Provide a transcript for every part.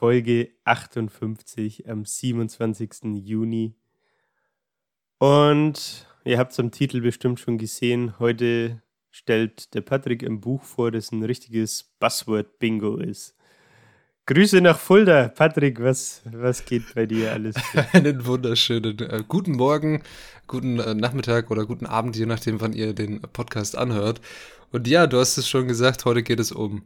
Folge 58 am 27. Juni. Und ihr habt es am Titel bestimmt schon gesehen. Heute stellt der Patrick ein Buch vor, das ein richtiges Buzzword-Bingo ist. Grüße nach Fulda. Patrick, was, was geht bei dir alles? Einen wunderschönen äh, guten Morgen, guten äh, Nachmittag oder guten Abend, je nachdem, wann ihr den Podcast anhört. Und ja, du hast es schon gesagt, heute geht es um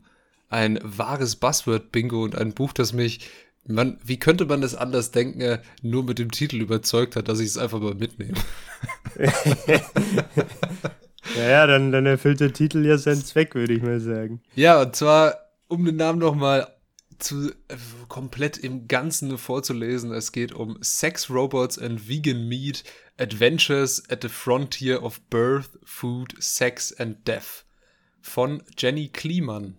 ein wahres Buzzword-Bingo und ein Buch, das mich, man, wie könnte man es anders denken, nur mit dem Titel überzeugt hat, dass ich es einfach mal mitnehme. ja, dann, dann erfüllt der Titel ja seinen Zweck, würde ich mal sagen. Ja, und zwar, um den Namen nochmal zu äh, komplett im Ganzen vorzulesen. Es geht um Sex Robots and Vegan Meat, Adventures at the Frontier of Birth, Food, Sex and Death von Jenny Kliemann.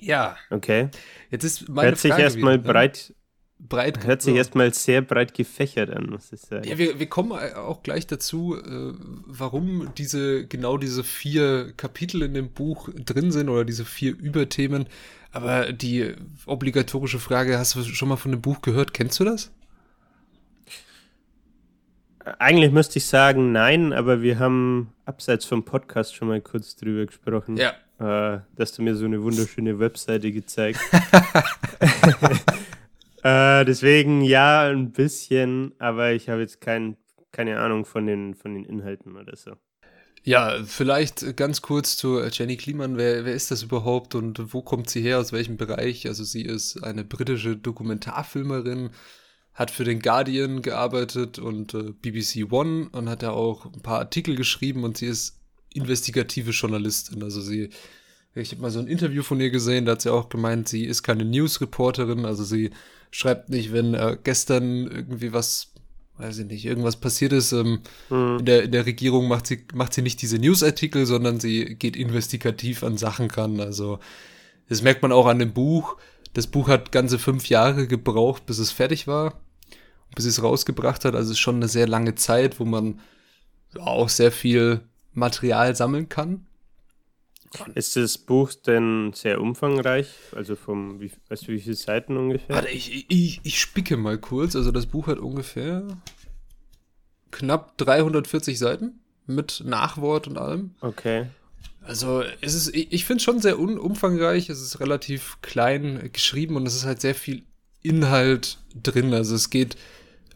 Ja. Okay. Jetzt ist meine Hört sich erstmal ne? breit, breit hört sich erstmal sehr breit gefächert an, muss ich sagen. Ja, wir, wir kommen auch gleich dazu, äh, warum diese, genau diese vier Kapitel in dem Buch drin sind oder diese vier Überthemen. Aber die obligatorische Frage, hast du schon mal von dem Buch gehört? Kennst du das? Eigentlich müsste ich sagen, nein, aber wir haben abseits vom Podcast schon mal kurz drüber gesprochen. Ja. Äh, dass du mir so eine wunderschöne Webseite gezeigt. äh, deswegen ja, ein bisschen, aber ich habe jetzt kein, keine Ahnung von den, von den Inhalten oder so. Ja, vielleicht ganz kurz zu Jenny Kliemann. Wer, wer ist das überhaupt und wo kommt sie her, aus welchem Bereich? Also sie ist eine britische Dokumentarfilmerin, hat für den Guardian gearbeitet und äh, BBC One und hat da auch ein paar Artikel geschrieben und sie ist investigative Journalistin. Also sie, ich habe mal so ein Interview von ihr gesehen, da hat sie auch gemeint, sie ist keine News-Reporterin, also sie schreibt nicht, wenn äh, gestern irgendwie was, weiß ich nicht, irgendwas passiert ist, ähm, in, der, in der Regierung macht sie, macht sie nicht diese News-Artikel, sondern sie geht investigativ an Sachen ran. Also das merkt man auch an dem Buch. Das Buch hat ganze fünf Jahre gebraucht, bis es fertig war, bis es rausgebracht hat. Also es ist schon eine sehr lange Zeit, wo man auch sehr viel Material sammeln kann. Ist das Buch denn sehr umfangreich? Also vom, wie, weißt du, wie viele Seiten ungefähr? Warte, ich, ich, ich spicke mal kurz. Also das Buch hat ungefähr knapp 340 Seiten mit Nachwort und allem. Okay. Also es ist, ich, ich finde es schon sehr un umfangreich. Es ist relativ klein geschrieben und es ist halt sehr viel Inhalt drin. Also es geht,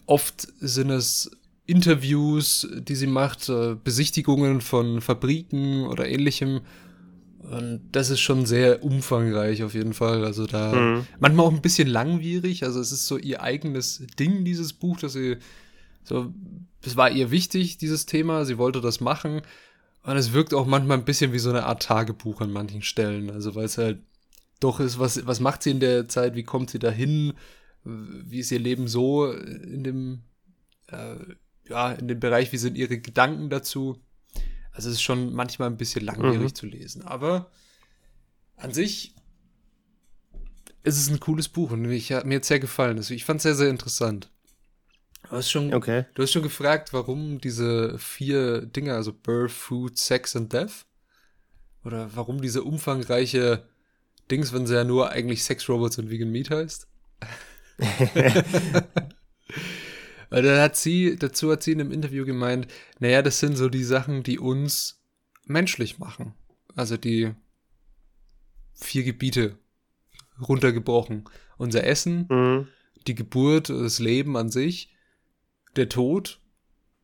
oft sind es Interviews, die sie macht, äh, Besichtigungen von Fabriken oder ähnlichem. Und das ist schon sehr umfangreich auf jeden Fall. Also da Mhm. manchmal auch ein bisschen langwierig. Also es ist so ihr eigenes Ding, dieses Buch, dass sie so, es war ihr wichtig, dieses Thema. Sie wollte das machen. Und es wirkt auch manchmal ein bisschen wie so eine Art Tagebuch an manchen Stellen. Also weil es halt doch ist, was, was macht sie in der Zeit? Wie kommt sie dahin? Wie ist ihr Leben so in dem, äh, ja, in dem Bereich? Wie sind ihre Gedanken dazu? Also es ist schon manchmal ein bisschen langwierig Mhm. zu lesen. Aber an sich ist es ein cooles Buch und hat- mir hat sehr gefallen. Also ich fand es sehr, sehr interessant. Du hast schon, Okay. du hast schon gefragt, warum diese vier Dinge, also Birth, Food, Sex and Death? Oder warum diese umfangreiche Dings, wenn sie ja nur eigentlich Sex Robots und Vegan Meat heißt? Weil dann hat sie, dazu hat sie in einem Interview gemeint, naja, das sind so die Sachen, die uns menschlich machen. Also die vier Gebiete runtergebrochen. Unser Essen, Mhm. die Geburt, das Leben an sich, der Tod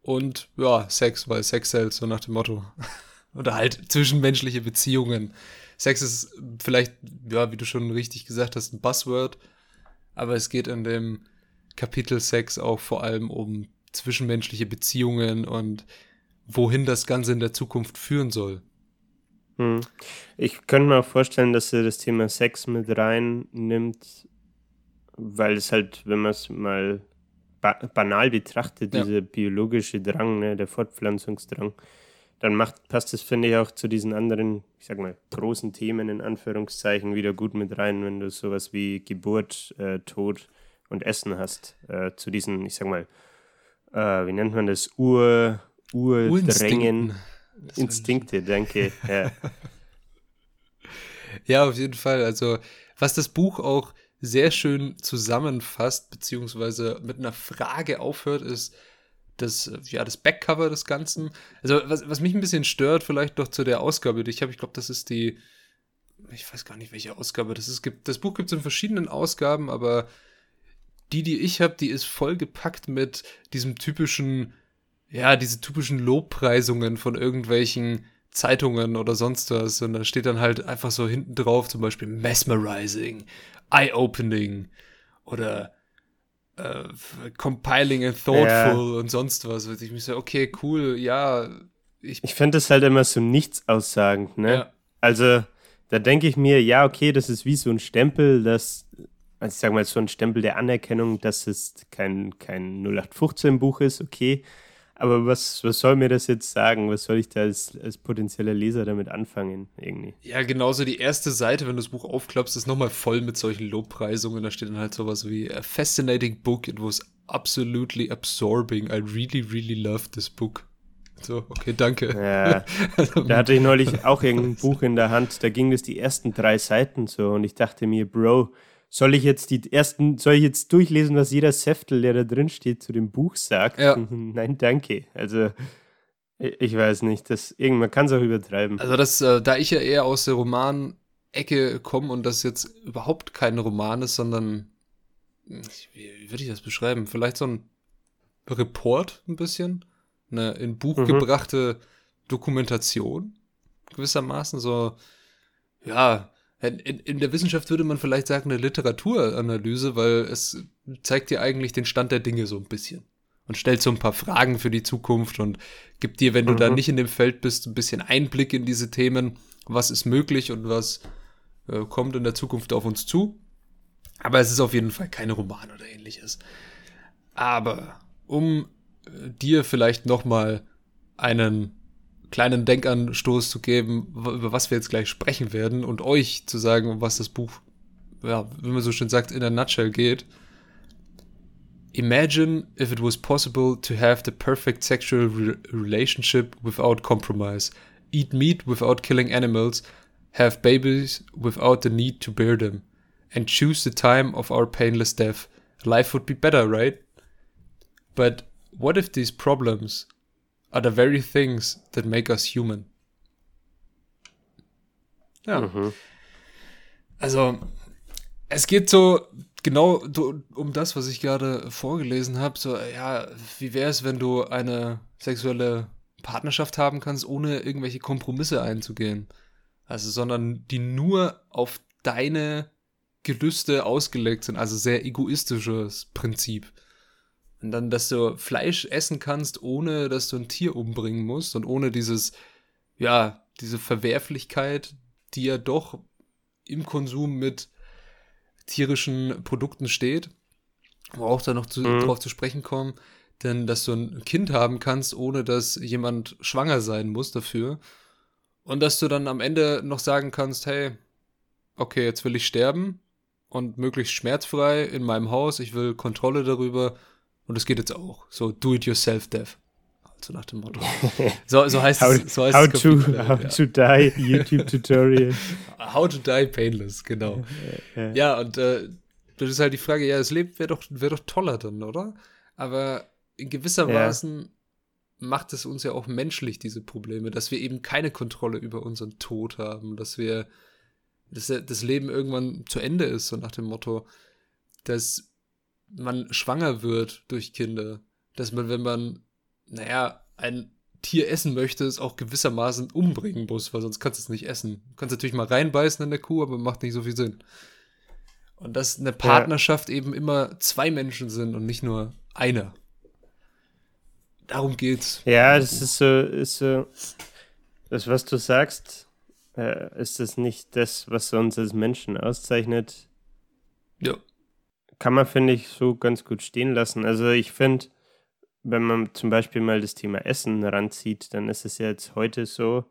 und ja, Sex, weil Sex hält, so nach dem Motto. Oder halt zwischenmenschliche Beziehungen. Sex ist vielleicht, ja, wie du schon richtig gesagt hast, ein Buzzword, aber es geht in dem Kapitel Sex auch vor allem um zwischenmenschliche Beziehungen und wohin das Ganze in der Zukunft führen soll. Hm. Ich könnte mir auch vorstellen, dass er das Thema Sex mit reinnimmt, weil es halt, wenn man es mal ba banal betrachtet, ja. dieser biologische Drang, ne, der Fortpflanzungsdrang, dann macht, passt es, finde ich, auch zu diesen anderen, ich sag mal, großen Themen in Anführungszeichen wieder gut mit rein, wenn du sowas wie Geburt, äh, Tod und Essen hast. Äh, zu diesen, ich sag mal, äh, wie nennt man das? Ur, Urdrängen. Instinkte, danke. Ja. ja, auf jeden Fall. Also, was das Buch auch sehr schön zusammenfasst, beziehungsweise mit einer Frage aufhört, ist das, ja, das Backcover des Ganzen. Also, was, was mich ein bisschen stört, vielleicht doch zu der Ausgabe, die ich habe, ich glaube, das ist die, ich weiß gar nicht, welche Ausgabe das ist. Das Buch gibt es in verschiedenen Ausgaben, aber die, die ich habe, die ist vollgepackt mit diesem typischen, ja, diese typischen Lobpreisungen von irgendwelchen Zeitungen oder sonst was. Und da steht dann halt einfach so hinten drauf, zum Beispiel mesmerizing, eye-opening oder äh, compiling and thoughtful ja. und sonst was. Und ich mich so, okay, cool, ja. Ich, ich finde das halt immer so nichts aussagend, ne? Ja. Also, da denke ich mir, ja, okay, das ist wie so ein Stempel, das, also ich sage mal, so ein Stempel der Anerkennung, dass es kein, kein 0815-Buch ist, okay. Aber was, was soll mir das jetzt sagen? Was soll ich da als, als potenzieller Leser damit anfangen? Irgendwie? Ja, genauso die erste Seite, wenn du das Buch aufklappst, ist nochmal voll mit solchen Lobpreisungen. Da steht dann halt sowas wie A fascinating book, it was absolutely absorbing. I really, really loved this book. So, okay, danke. Ja, also, da hatte ich neulich auch irgendein Buch in der Hand, da ging es die ersten drei Seiten so und ich dachte mir, Bro, soll ich jetzt die ersten, soll ich jetzt durchlesen, was jeder Säftel, der da drin steht, zu dem Buch sagt? Ja. Nein, danke. Also, ich weiß nicht, das, irgendwann kann es auch übertreiben. Also, das, äh, da ich ja eher aus der Roman-Ecke komme und das jetzt überhaupt kein Roman ist, sondern, wie, wie würde ich das beschreiben? Vielleicht so ein Report ein bisschen? Eine in Buch mhm. gebrachte Dokumentation gewissermaßen, so, ja, in, in, der Wissenschaft würde man vielleicht sagen, eine Literaturanalyse, weil es zeigt dir eigentlich den Stand der Dinge so ein bisschen. Und stellt so ein paar Fragen für die Zukunft und gibt dir, wenn du mhm. da nicht in dem Feld bist, ein bisschen Einblick in diese Themen, was ist möglich und was äh, kommt in der Zukunft auf uns zu. Aber es ist auf jeden Fall kein Roman oder ähnliches. Aber um äh, dir vielleicht noch mal einen kleinen Denkanstoß zu geben, über was wir jetzt gleich sprechen werden und euch zu sagen, um was das Buch, ja, wie man so schön sagt, in a nutshell geht. Imagine if it was possible to have the perfect sexual re relationship without compromise, eat meat without killing animals, have babies without the need to bear them, and choose the time of our painless death. Life would be better, right? But what if these problems are the very things that make us human. Ja. Mhm. Also, es geht so genau um das, was ich gerade vorgelesen habe. So, ja, wie wäre es, wenn du eine sexuelle Partnerschaft haben kannst, ohne irgendwelche Kompromisse einzugehen? Also, sondern die nur auf deine Gelüste ausgelegt sind. Also sehr egoistisches Prinzip. Und dann, dass du Fleisch essen kannst, ohne dass du ein Tier umbringen musst und ohne dieses, ja, diese Verwerflichkeit, die ja doch im Konsum mit tierischen Produkten steht, wo auch da noch zu, mhm. drauf zu sprechen kommen, denn dass du ein Kind haben kannst, ohne dass jemand schwanger sein muss dafür. Und dass du dann am Ende noch sagen kannst, hey, okay, jetzt will ich sterben und möglichst schmerzfrei in meinem Haus, ich will Kontrolle darüber und es geht jetzt auch. So Do-it-yourself-Dev. Also nach dem Motto. So, so heißt how, es. So heißt how, es to, how ja. to die, YouTube-Tutorial. how to die painless, genau. Ja, ja und äh, das ist halt die Frage, ja, das Leben wäre doch, wär doch toller dann, oder? Aber in gewisser ja. Weise macht es uns ja auch menschlich, diese Probleme, dass wir eben keine Kontrolle über unseren Tod haben, dass wir, dass das Leben irgendwann zu Ende ist, so nach dem Motto, dass man schwanger wird durch Kinder. Dass man, wenn man, naja, ein Tier essen möchte, es auch gewissermaßen umbringen muss, weil sonst kannst du es nicht essen. Du kannst natürlich mal reinbeißen in der Kuh, aber macht nicht so viel Sinn. Und dass eine Partnerschaft ja. eben immer zwei Menschen sind und nicht nur einer. Darum geht's. Ja, das ist so, ist so, das, was du sagst, äh, ist das nicht das, was uns als Menschen auszeichnet? Ja kann man, finde ich, so ganz gut stehen lassen. Also ich finde, wenn man zum Beispiel mal das Thema Essen ranzieht, dann ist es ja jetzt heute so,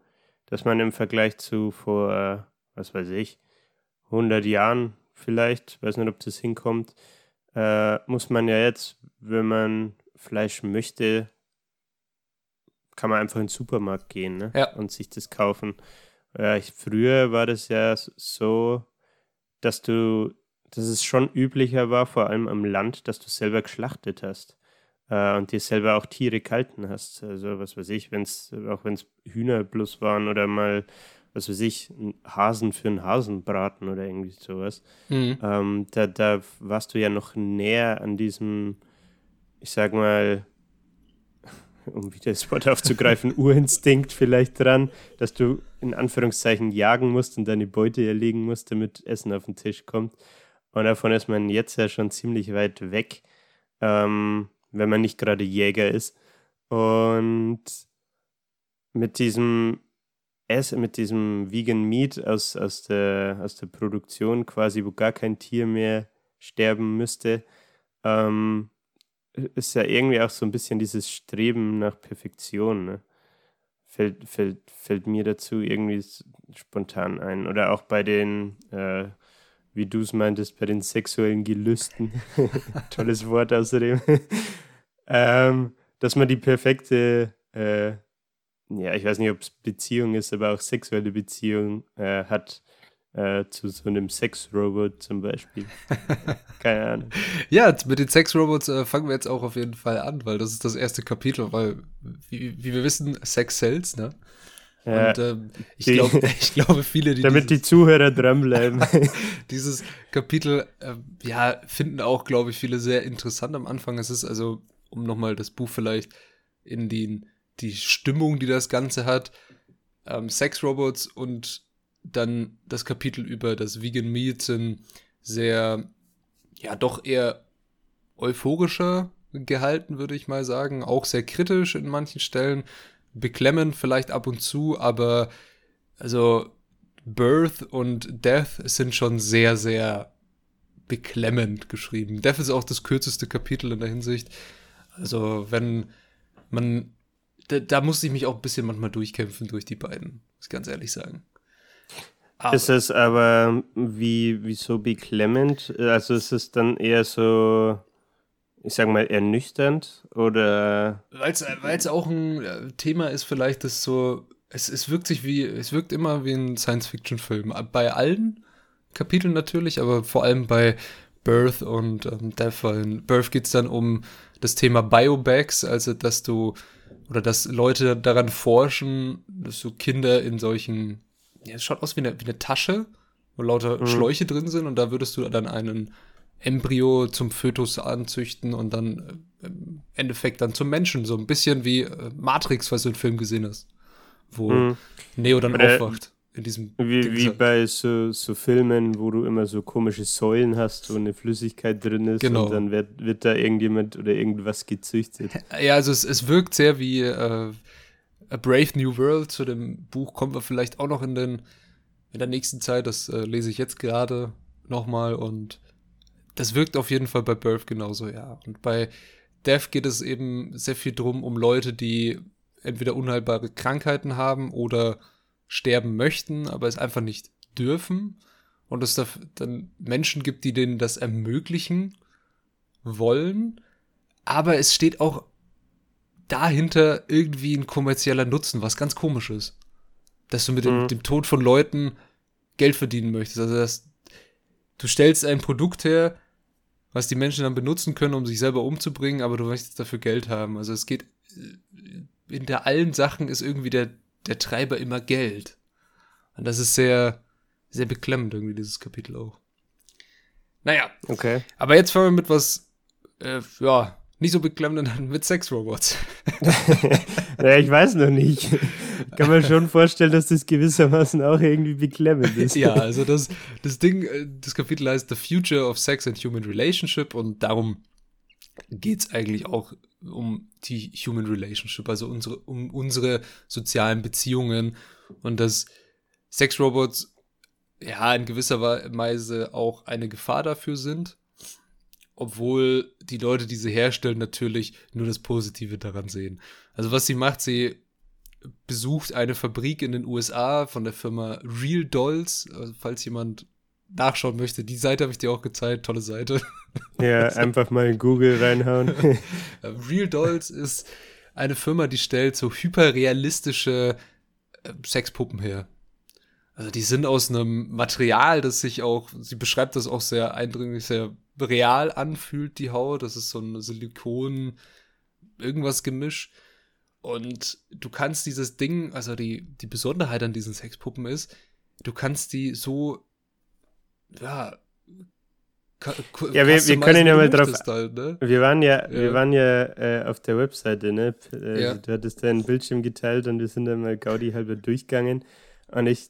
dass man im Vergleich zu vor, was weiß ich, 100 Jahren vielleicht, weiß nicht, ob das hinkommt, äh, muss man ja jetzt, wenn man Fleisch möchte, kann man einfach in den Supermarkt gehen ne? ja. und sich das kaufen. Ja, ich, früher war das ja so, dass du, dass es schon üblicher war, vor allem am Land, dass du selber geschlachtet hast äh, und dir selber auch Tiere gehalten hast. Also was weiß ich, wenn es, auch wenn es Hühner bloß waren oder mal, was weiß ich, Hasen für einen Hasenbraten oder irgendwie sowas. Mhm. Ähm, da, da warst du ja noch näher an diesem, ich sag mal, um wieder das Wort aufzugreifen, Urinstinkt vielleicht dran, dass du in Anführungszeichen jagen musst und deine Beute erlegen musst, damit Essen auf den Tisch kommt. Und davon ist man jetzt ja schon ziemlich weit weg, ähm, wenn man nicht gerade Jäger ist. Und mit diesem Essen, mit diesem Vegan Meat aus, aus, der, aus der Produktion quasi, wo gar kein Tier mehr sterben müsste, ähm, ist ja irgendwie auch so ein bisschen dieses Streben nach Perfektion. Ne? Fällt, fällt, fällt mir dazu irgendwie spontan ein. Oder auch bei den, äh, wie du es meintest, bei den sexuellen Gelüsten. Tolles Wort außerdem. ähm, dass man die perfekte, äh, ja, ich weiß nicht, ob es Beziehung ist, aber auch sexuelle Beziehung äh, hat äh, zu so einem Sexrobot zum Beispiel. Keine Ahnung. Ja, mit den Sexrobots äh, fangen wir jetzt auch auf jeden Fall an, weil das ist das erste Kapitel, weil, wie, wie wir wissen, Sex sells, ne? Ja, Und ähm, ich, glaub, ich glaube, viele, die damit dieses, die Zuhörer dranbleiben. dieses Kapitel, äh, ja, finden auch, glaube ich, viele sehr interessant am Anfang. Es ist also, um nochmal das Buch vielleicht in die, die Stimmung, die das Ganze hat, ähm, Sexrobots und dann das Kapitel über das Vegan Meat sind sehr, ja, doch eher euphorischer gehalten, würde ich mal sagen. Auch sehr kritisch in manchen Stellen. Beklemmend vielleicht ab und zu, aber also Birth und Death sind schon sehr, sehr beklemmend geschrieben. Death ist auch das kürzeste Kapitel in der Hinsicht. Also, wenn man. Da, da musste ich mich auch ein bisschen manchmal durchkämpfen durch die beiden, muss ich ganz ehrlich sagen. Aber. Ist es aber wie, wie so beklemmend? Also ist es dann eher so, ich sag mal, ernüchternd oder? Weil es auch ein Thema ist, vielleicht, das so, es, es wirkt sich wie, es wirkt immer wie ein Science-Fiction-Film. Bei allen Kapiteln natürlich, aber vor allem bei Birth und ähm, Death. In Birth geht es dann um das Thema Biobags, also dass du, oder dass Leute daran forschen, dass du Kinder in solchen ja, es schaut aus wie eine, wie eine Tasche, wo lauter mhm. Schläuche drin sind und da würdest du dann einen Embryo zum Fötus anzüchten und dann äh, im Endeffekt dann zum Menschen. So ein bisschen wie äh, Matrix, was du im Film gesehen hast. Wo mhm. Neo dann Oder aufwacht. In diesem wie, wie bei so, so Filmen, wo du immer so komische Säulen hast, wo eine Flüssigkeit drin ist genau. und dann wird, wird da irgendjemand oder irgendwas gezüchtet. Ja, also es, es wirkt sehr wie äh, A Brave New World. Zu dem Buch kommen wir vielleicht auch noch in, den, in der nächsten Zeit. Das äh, lese ich jetzt gerade nochmal und das wirkt auf jeden Fall bei Birth genauso, ja. Und bei Death geht es eben sehr viel drum um Leute, die entweder unheilbare Krankheiten haben oder sterben möchten, aber es einfach nicht dürfen. Und es da dann Menschen gibt, die denen das ermöglichen wollen. Aber es steht auch dahinter irgendwie ein kommerzieller Nutzen, was ganz komisch ist. Dass du mit dem, mhm. dem Tod von Leuten Geld verdienen möchtest. Also, dass du stellst ein Produkt her, was die Menschen dann benutzen können, um sich selber umzubringen, aber du möchtest dafür Geld haben. Also es geht, äh, in der allen Sachen ist irgendwie der, der Treiber immer Geld. Und das ist sehr, sehr beklemmend irgendwie, dieses Kapitel auch. Naja. Okay. Aber jetzt fangen wir mit was, äh, ja, nicht so beklemmend mit Sexrobots. ja, ich weiß noch nicht. Kann man schon vorstellen, dass das gewissermaßen auch irgendwie beklemmend ist. ja, also das, das Ding, äh, das Kapitel heißt The Future of Sex and Human Relationship und darum geht es eigentlich auch um die Human Relationship, also unsere, um unsere sozialen Beziehungen und dass Sexrobots ja in gewisser Weise auch eine Gefahr dafür sind obwohl die Leute, die sie herstellen, natürlich nur das Positive daran sehen. Also was sie macht, sie besucht eine Fabrik in den USA von der Firma Real Dolls, also falls jemand nachschauen möchte. Die Seite habe ich dir auch gezeigt, tolle Seite. Ja, einfach mal in Google reinhauen. Real Dolls ist eine Firma, die stellt so hyperrealistische äh, Sexpuppen her. Also die sind aus einem Material, das sich auch, sie beschreibt das auch sehr eindringlich, sehr real anfühlt, die Haut. Das ist so ein Silikon, irgendwas Gemisch. Und du kannst dieses Ding, also die, die Besonderheit an diesen Sexpuppen ist, du kannst die so, ja, ja, wir, wir können ja mal drauf. Halt, ne? Wir waren ja, ja. wir waren ja äh, auf der Webseite, ne? Äh, ja. Du hattest deinen Bildschirm geteilt und wir sind dann mal Gaudi halber durchgegangen. Und ich,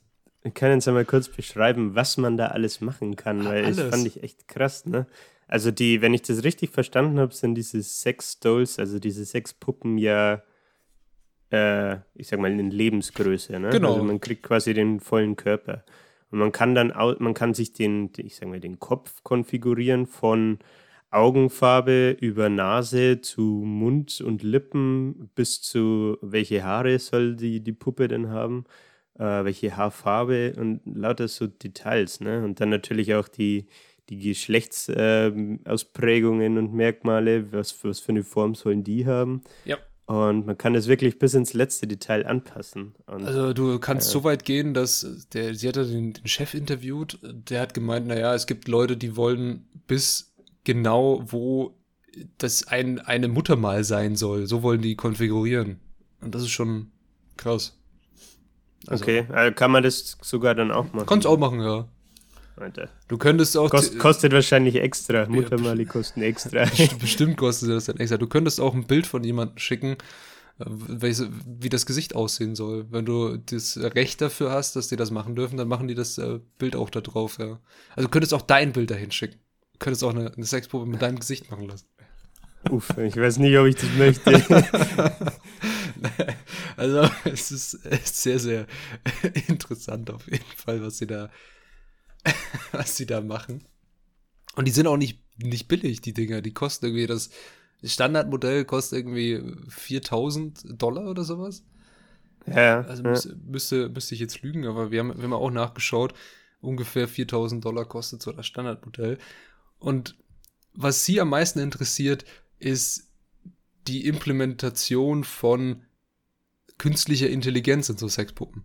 kann jetzt einmal kurz beschreiben, was man da alles machen kann, weil alles. das fand ich echt krass, ne? Also die, wenn ich das richtig verstanden habe, sind diese Sex Dolls, also diese Sexpuppen ja äh, ich sag mal, in Lebensgröße. Ne? Genau. Also man kriegt quasi den vollen Körper. Und man kann dann, man kann sich den, ich sag mal, den Kopf konfigurieren von Augenfarbe über Nase zu Mund und Lippen bis zu welche Haare soll die, die Puppe denn haben, äh, welche Haarfarbe und lauter so Details. Ne? Und dann natürlich auch die, die Geschlechtsausprägungen äh, und Merkmale, was, was für eine Form sollen die haben. Ja. Und man kann es wirklich bis ins letzte Detail anpassen. Und, also du kannst äh, so weit gehen, dass der, sie hat ja den, den, Chef interviewt, der hat gemeint, naja, es gibt Leute, die wollen bis genau, wo das ein, eine Muttermal sein soll. So wollen die konfigurieren. Und das ist schon krass. Also, okay, also kann man das sogar dann auch machen? Kannst auch machen, ja. Alter. Du könntest auch. Kost, kostet wahrscheinlich extra. Muttermali kosten extra. Bestimmt kostet das dann extra. Du könntest auch ein Bild von jemandem schicken, äh, wie das Gesicht aussehen soll. Wenn du das Recht dafür hast, dass die das machen dürfen, dann machen die das äh, Bild auch da drauf, ja. Also du könntest auch dein Bild dahin schicken. Du könntest auch eine, eine Sexprobe mit deinem Gesicht machen lassen. Uff, ich weiß nicht, ob ich das möchte. also es ist sehr, sehr interessant auf jeden Fall, was sie da was sie da machen. Und die sind auch nicht, nicht billig, die Dinger. Die kosten irgendwie, das Standardmodell kostet irgendwie 4000 Dollar oder sowas. Ja. Also müsste, müsste, müsste ich jetzt lügen, aber wir haben, wir haben auch nachgeschaut. Ungefähr 4000 Dollar kostet so das Standardmodell. Und was sie am meisten interessiert, ist die Implementation von künstlicher Intelligenz in so Sexpuppen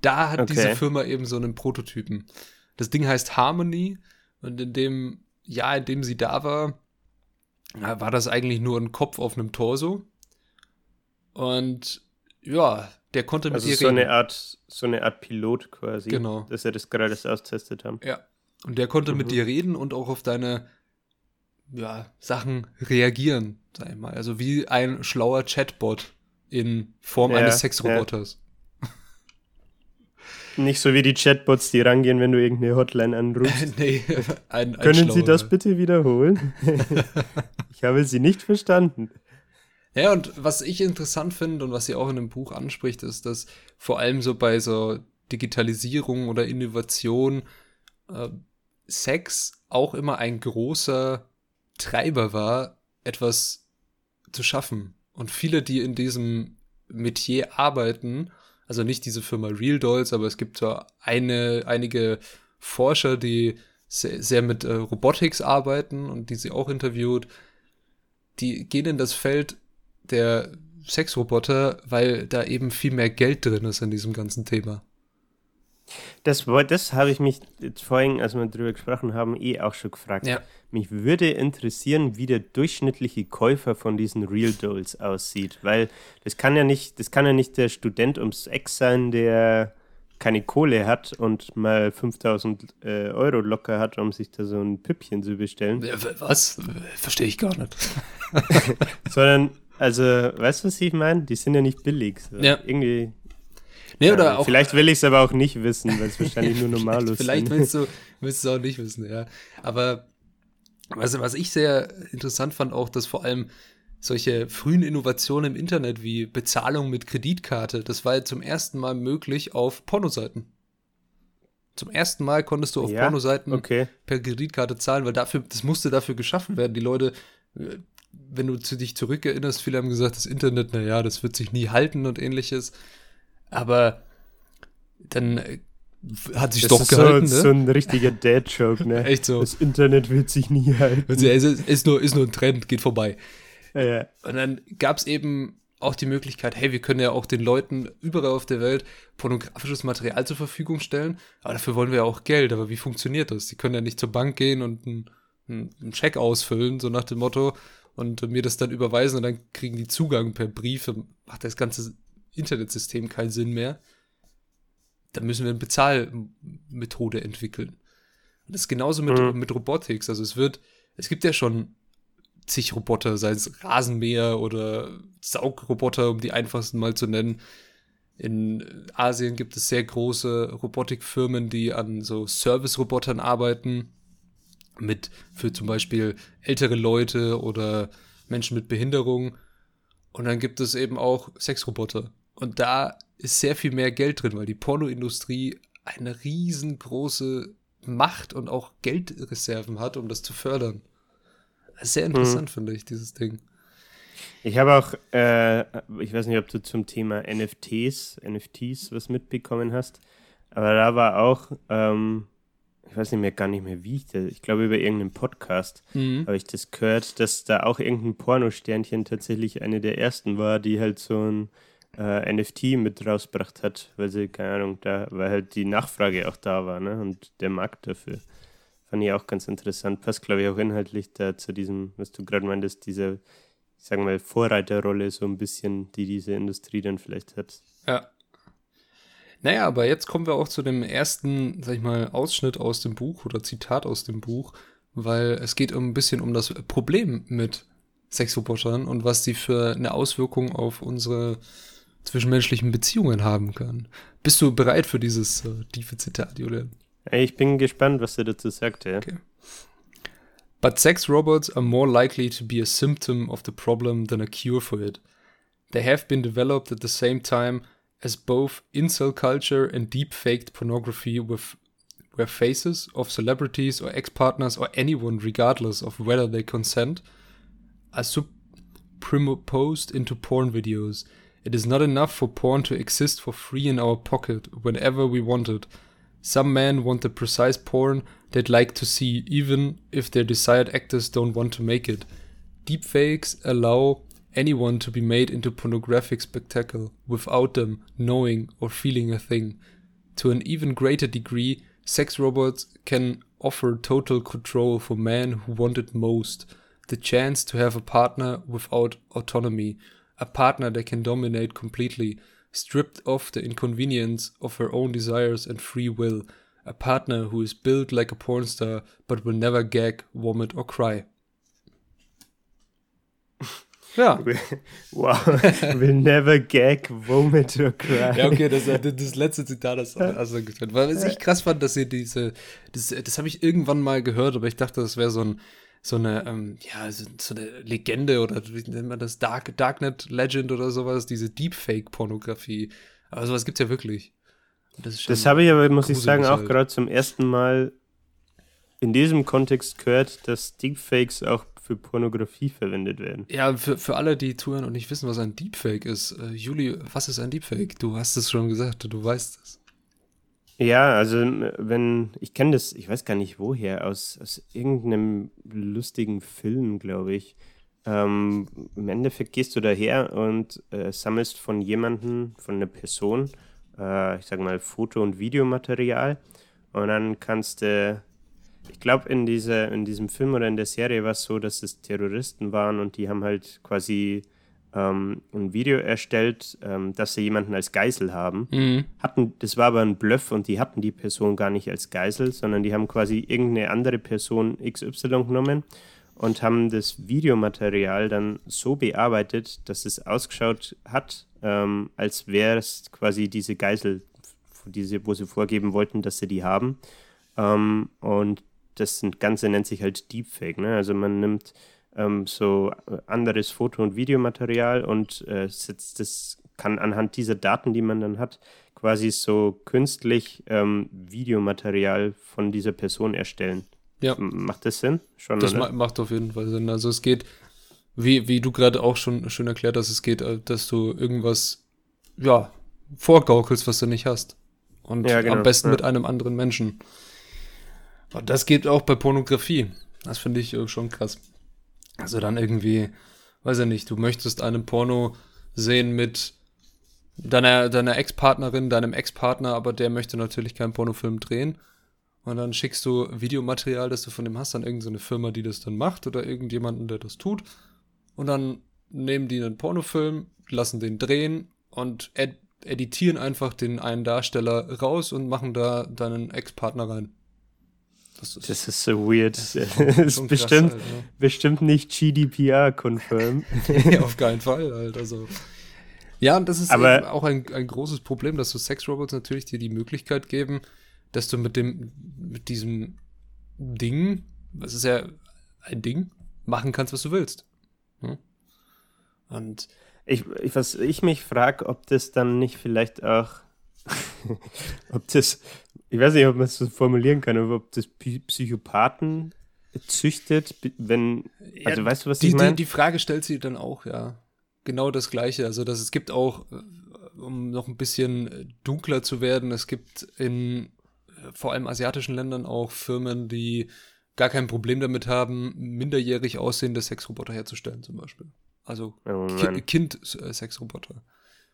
da hat okay. diese Firma eben so einen Prototypen. Das Ding heißt Harmony und in dem Jahr, in dem sie da war, war das eigentlich nur ein Kopf auf einem Torso. Und ja, der konnte also mit ihr so reden. Eine Art, so eine Art Pilot quasi. Genau. Dass er das gerade austestet haben. Ja. Und der konnte mhm. mit dir reden und auch auf deine ja, Sachen reagieren, sag ich mal. Also wie ein schlauer Chatbot in Form ja, eines Sexroboters. Nicht so wie die Chatbots, die rangehen, wenn du irgendeine Hotline anrufst. nee, ein, ein Können Sie das bitte wiederholen? ich habe Sie nicht verstanden. Ja, und was ich interessant finde und was sie auch in dem Buch anspricht, ist, dass vor allem so bei so Digitalisierung oder Innovation äh, Sex auch immer ein großer Treiber war, etwas zu schaffen. Und viele, die in diesem Metier arbeiten, also nicht diese Firma Real Dolls, aber es gibt so eine, einige Forscher, die sehr, sehr mit äh, Robotics arbeiten und die sie auch interviewt. Die gehen in das Feld der Sexroboter, weil da eben viel mehr Geld drin ist in diesem ganzen Thema. Das, das habe ich mich vorhin, als wir darüber gesprochen haben, eh auch schon gefragt. Ja. Mich würde interessieren, wie der durchschnittliche Käufer von diesen Real Dolls aussieht, weil das kann ja nicht, das kann ja nicht der Student ums Eck sein, der keine Kohle hat und mal 5000 äh, Euro locker hat, um sich da so ein Püppchen zu bestellen. Was? Verstehe ich gar nicht. Sondern, also, weißt du, was ich meine? Die sind ja nicht billig. So. Ja. Irgendwie. Nee, oder auch, vielleicht will ich es aber auch nicht wissen, weil es wahrscheinlich nur normal ist. vielleicht willst du, willst du auch nicht wissen, ja. Aber was, was ich sehr interessant fand, auch, dass vor allem solche frühen Innovationen im Internet wie Bezahlung mit Kreditkarte, das war ja zum ersten Mal möglich auf Pornoseiten. Zum ersten Mal konntest du auf Ja, Pornoseiten Okay. per Kreditkarte zahlen, weil dafür, das musste dafür geschaffen werden. Die Leute, äh, wenn du zu dich zurückerinnerst, viele haben gesagt, das Internet, naja, das wird sich nie halten und ähnliches. Aber dann äh, hat sich Das doch ist gehalten, so, ne? so ein richtiger Dad-Joke, ne? Echt so. Das Internet wird sich nie halten. Also, es ist, ist, nur, ist nur ein Trend, geht vorbei. Ja, ja. Und dann gab es eben auch die Möglichkeit, hey, wir können ja auch den Leuten überall auf der Welt pornografisches Material zur Verfügung stellen, aber dafür wollen wir ja auch Geld. Aber wie funktioniert das? Die können ja nicht zur Bank gehen und einen, einen Scheck ausfüllen, so nach dem Motto, und mir das dann überweisen und dann kriegen die Zugang per Brief. Macht das ganze Internetsystem keinen Sinn mehr. Dann müssen wir eine Bezahlmethode entwickeln. Und das ist genauso mit, Mhm. mit Robotics. Also es wird, es gibt ja schon zig Roboter, sei es Rasenmäher oder Saugroboter, um die einfachsten mal zu nennen. In Asien gibt es sehr große Robotikfirmen, die an so Service-Robotern arbeiten, mit für zum Beispiel ältere Leute oder Menschen mit Behinderung. Und dann gibt es eben auch Sexroboter. Und da ist sehr viel mehr Geld drin, weil die Pornoindustrie eine riesengroße Macht und auch Geldreserven hat, um das zu fördern. Sehr interessant, finde ich, dieses Ding. Ich habe auch, äh, ich weiß nicht, ob du zum Thema NFTs, NFTs was mitbekommen hast, aber da war auch, ähm, ich weiß nicht mehr, gar nicht mehr wie ich das, ich glaube über irgendeinen Podcast Mhm. habe ich das gehört, dass da auch irgendein Pornosternchen tatsächlich eine der ersten war, die halt so ein äh, NFT mit rausgebracht hat, weil sie, keine Ahnung, da, weil halt die Nachfrage auch da war, ne, und der Markt dafür. Fand ich auch ganz interessant. Passt, glaube ich, auch inhaltlich da zu diesem, was du gerade meintest, diese, ich sag mal, Vorreiterrolle so ein bisschen, die diese Industrie dann vielleicht hat. Ja. Naja, aber jetzt kommen wir auch zu dem ersten, sag ich mal, Ausschnitt aus dem Buch oder Zitat aus dem Buch, weil es geht ein bisschen um das Problem mit Sexrobotern und was die für eine Auswirkung auf unsere zwischenmenschlichen Beziehungen haben kann. Bist du bereit für dieses äh, tiefe Zitat, Julian? Ich bin gespannt, was er dazu sagt, ja. Okay. But sex robots are more likely to be a symptom of the problem than a cure for it. They have been developed at the same time as both incel culture and deep faked pornography with where faces of celebrities or ex-partners or anyone regardless of whether they consent are superimposed into porn videos. It is not enough for porn to exist for free in our pocket whenever we want it. Some men want the precise porn they'd like to see, even if their desired actors don't want to make it. Deepfakes allow anyone to be made into pornographic spectacle without them knowing or feeling a thing. To an even greater degree, sex robots can offer total control for men who want it most the chance to have a partner without autonomy, a partner they can dominate completely, stripped of the inconvenience of her own desires and free will, a partner who is built like a porn star but will never gag, vomit or cry. Ja. Wow. Will never gag, vomit or cry. Ja, okay, das, das letzte Zitat ist also getrennt. Weil was ich krass fand, dass ihr diese, das, das habe ich irgendwann mal gehört, aber ich dachte, das wäre so ein, so eine, ähm, ja, so, so eine Legende oder wie nennt man das, Dark, Darknet Legend oder sowas, diese Deepfake-Pornografie. Aber sowas gibt's ja wirklich. Das, Das habe ich aber, muss ich sagen, auch halt. gerade zum ersten Mal in diesem Kontext gehört, dass Deepfakes auch für Pornografie verwendet werden. Ja, für, für alle, die zuhören und nicht wissen, was ein Deepfake ist. Äh, Juli, was ist ein Deepfake? Du hast es schon gesagt, du weißt es. Ja, also wenn, ich kenne das, ich weiß gar nicht woher, aus, aus irgendeinem lustigen Film, glaube ich. Ähm, Im Endeffekt gehst du daher und äh, sammelst von jemandem, von einer Person, äh, ich sag mal Foto- und Videomaterial und dann kannst du, ich glaube in, dieser, in diesem Film oder in der Serie war es so, dass es Terroristen waren und die haben halt quasi ähm, ein Video erstellt, ähm, dass sie jemanden als Geisel haben Mhm. hatten, das war aber ein Bluff und die hatten die Person gar nicht als Geisel, sondern die haben quasi irgendeine andere Person XY genommen und haben das Videomaterial dann so bearbeitet, dass es ausgeschaut hat, ähm, als wäre es quasi diese Geisel, diese, wo sie vorgeben wollten, dass sie die haben. Ähm, und das Ganze nennt sich halt Deepfake. Ne? Also man nimmt ähm, so anderes Foto- und Videomaterial und äh, setzt das kann anhand dieser Daten, die man dann hat, quasi so künstlich ähm, Videomaterial von dieser Person erstellen. Ja. Macht das Sinn? Schon, Das ma macht auf jeden Fall Sinn. Also es geht, wie, wie du gerade auch schon schön erklärt hast, es geht, äh, dass du irgendwas, ja, vorgaukelst, was du nicht hast. Und Ja, genau, am besten ja. mit einem anderen Menschen. Und das geht auch bei Pornografie. Das finde ich äh, schon krass. Also dann irgendwie, weiß ich nicht, du möchtest einen Porno sehen mit deiner, deiner Ex-Partnerin, deinem Ex-Partner, aber der möchte natürlich keinen Pornofilm drehen. Und dann schickst du Videomaterial, das du von dem hast, an irgendeine Firma, die das dann macht oder irgendjemanden, der das tut. Und dann nehmen die einen Pornofilm, lassen den drehen und ed editieren einfach den einen Darsteller raus und machen da deinen Ex-Partner rein. Das ist, Das ist so weird. Das ist, schon krass bestimmt, halt, bestimmt nicht GDPR-konform. ne? ja, auf keinen Fall halt. Also. Ja, und das ist Aber- eben auch ein, ein großes Problem, dass so Sexrobots natürlich dir die Möglichkeit geben, dass du mit dem, mit diesem Ding, das ist ja ein Ding, machen kannst, was du willst. Hm? Und Ich, ich, was ich mich frage, ob das dann nicht vielleicht auch, ob das, ich weiß nicht, ob man es so formulieren kann, aber ob das Psy- Psychopathen züchtet, wenn, also Ja, weißt du, was die, ich meine? Die, die Frage stellt sie dann auch, ja. Genau das Gleiche. Also, dass es gibt auch, äh, um noch ein bisschen äh, dunkler zu werden, es gibt in äh, vor allem asiatischen Ländern auch Firmen, die gar kein Problem damit haben, minderjährig aussehende Sexroboter herzustellen, zum Beispiel. Also Oh. Kind-Sexroboter.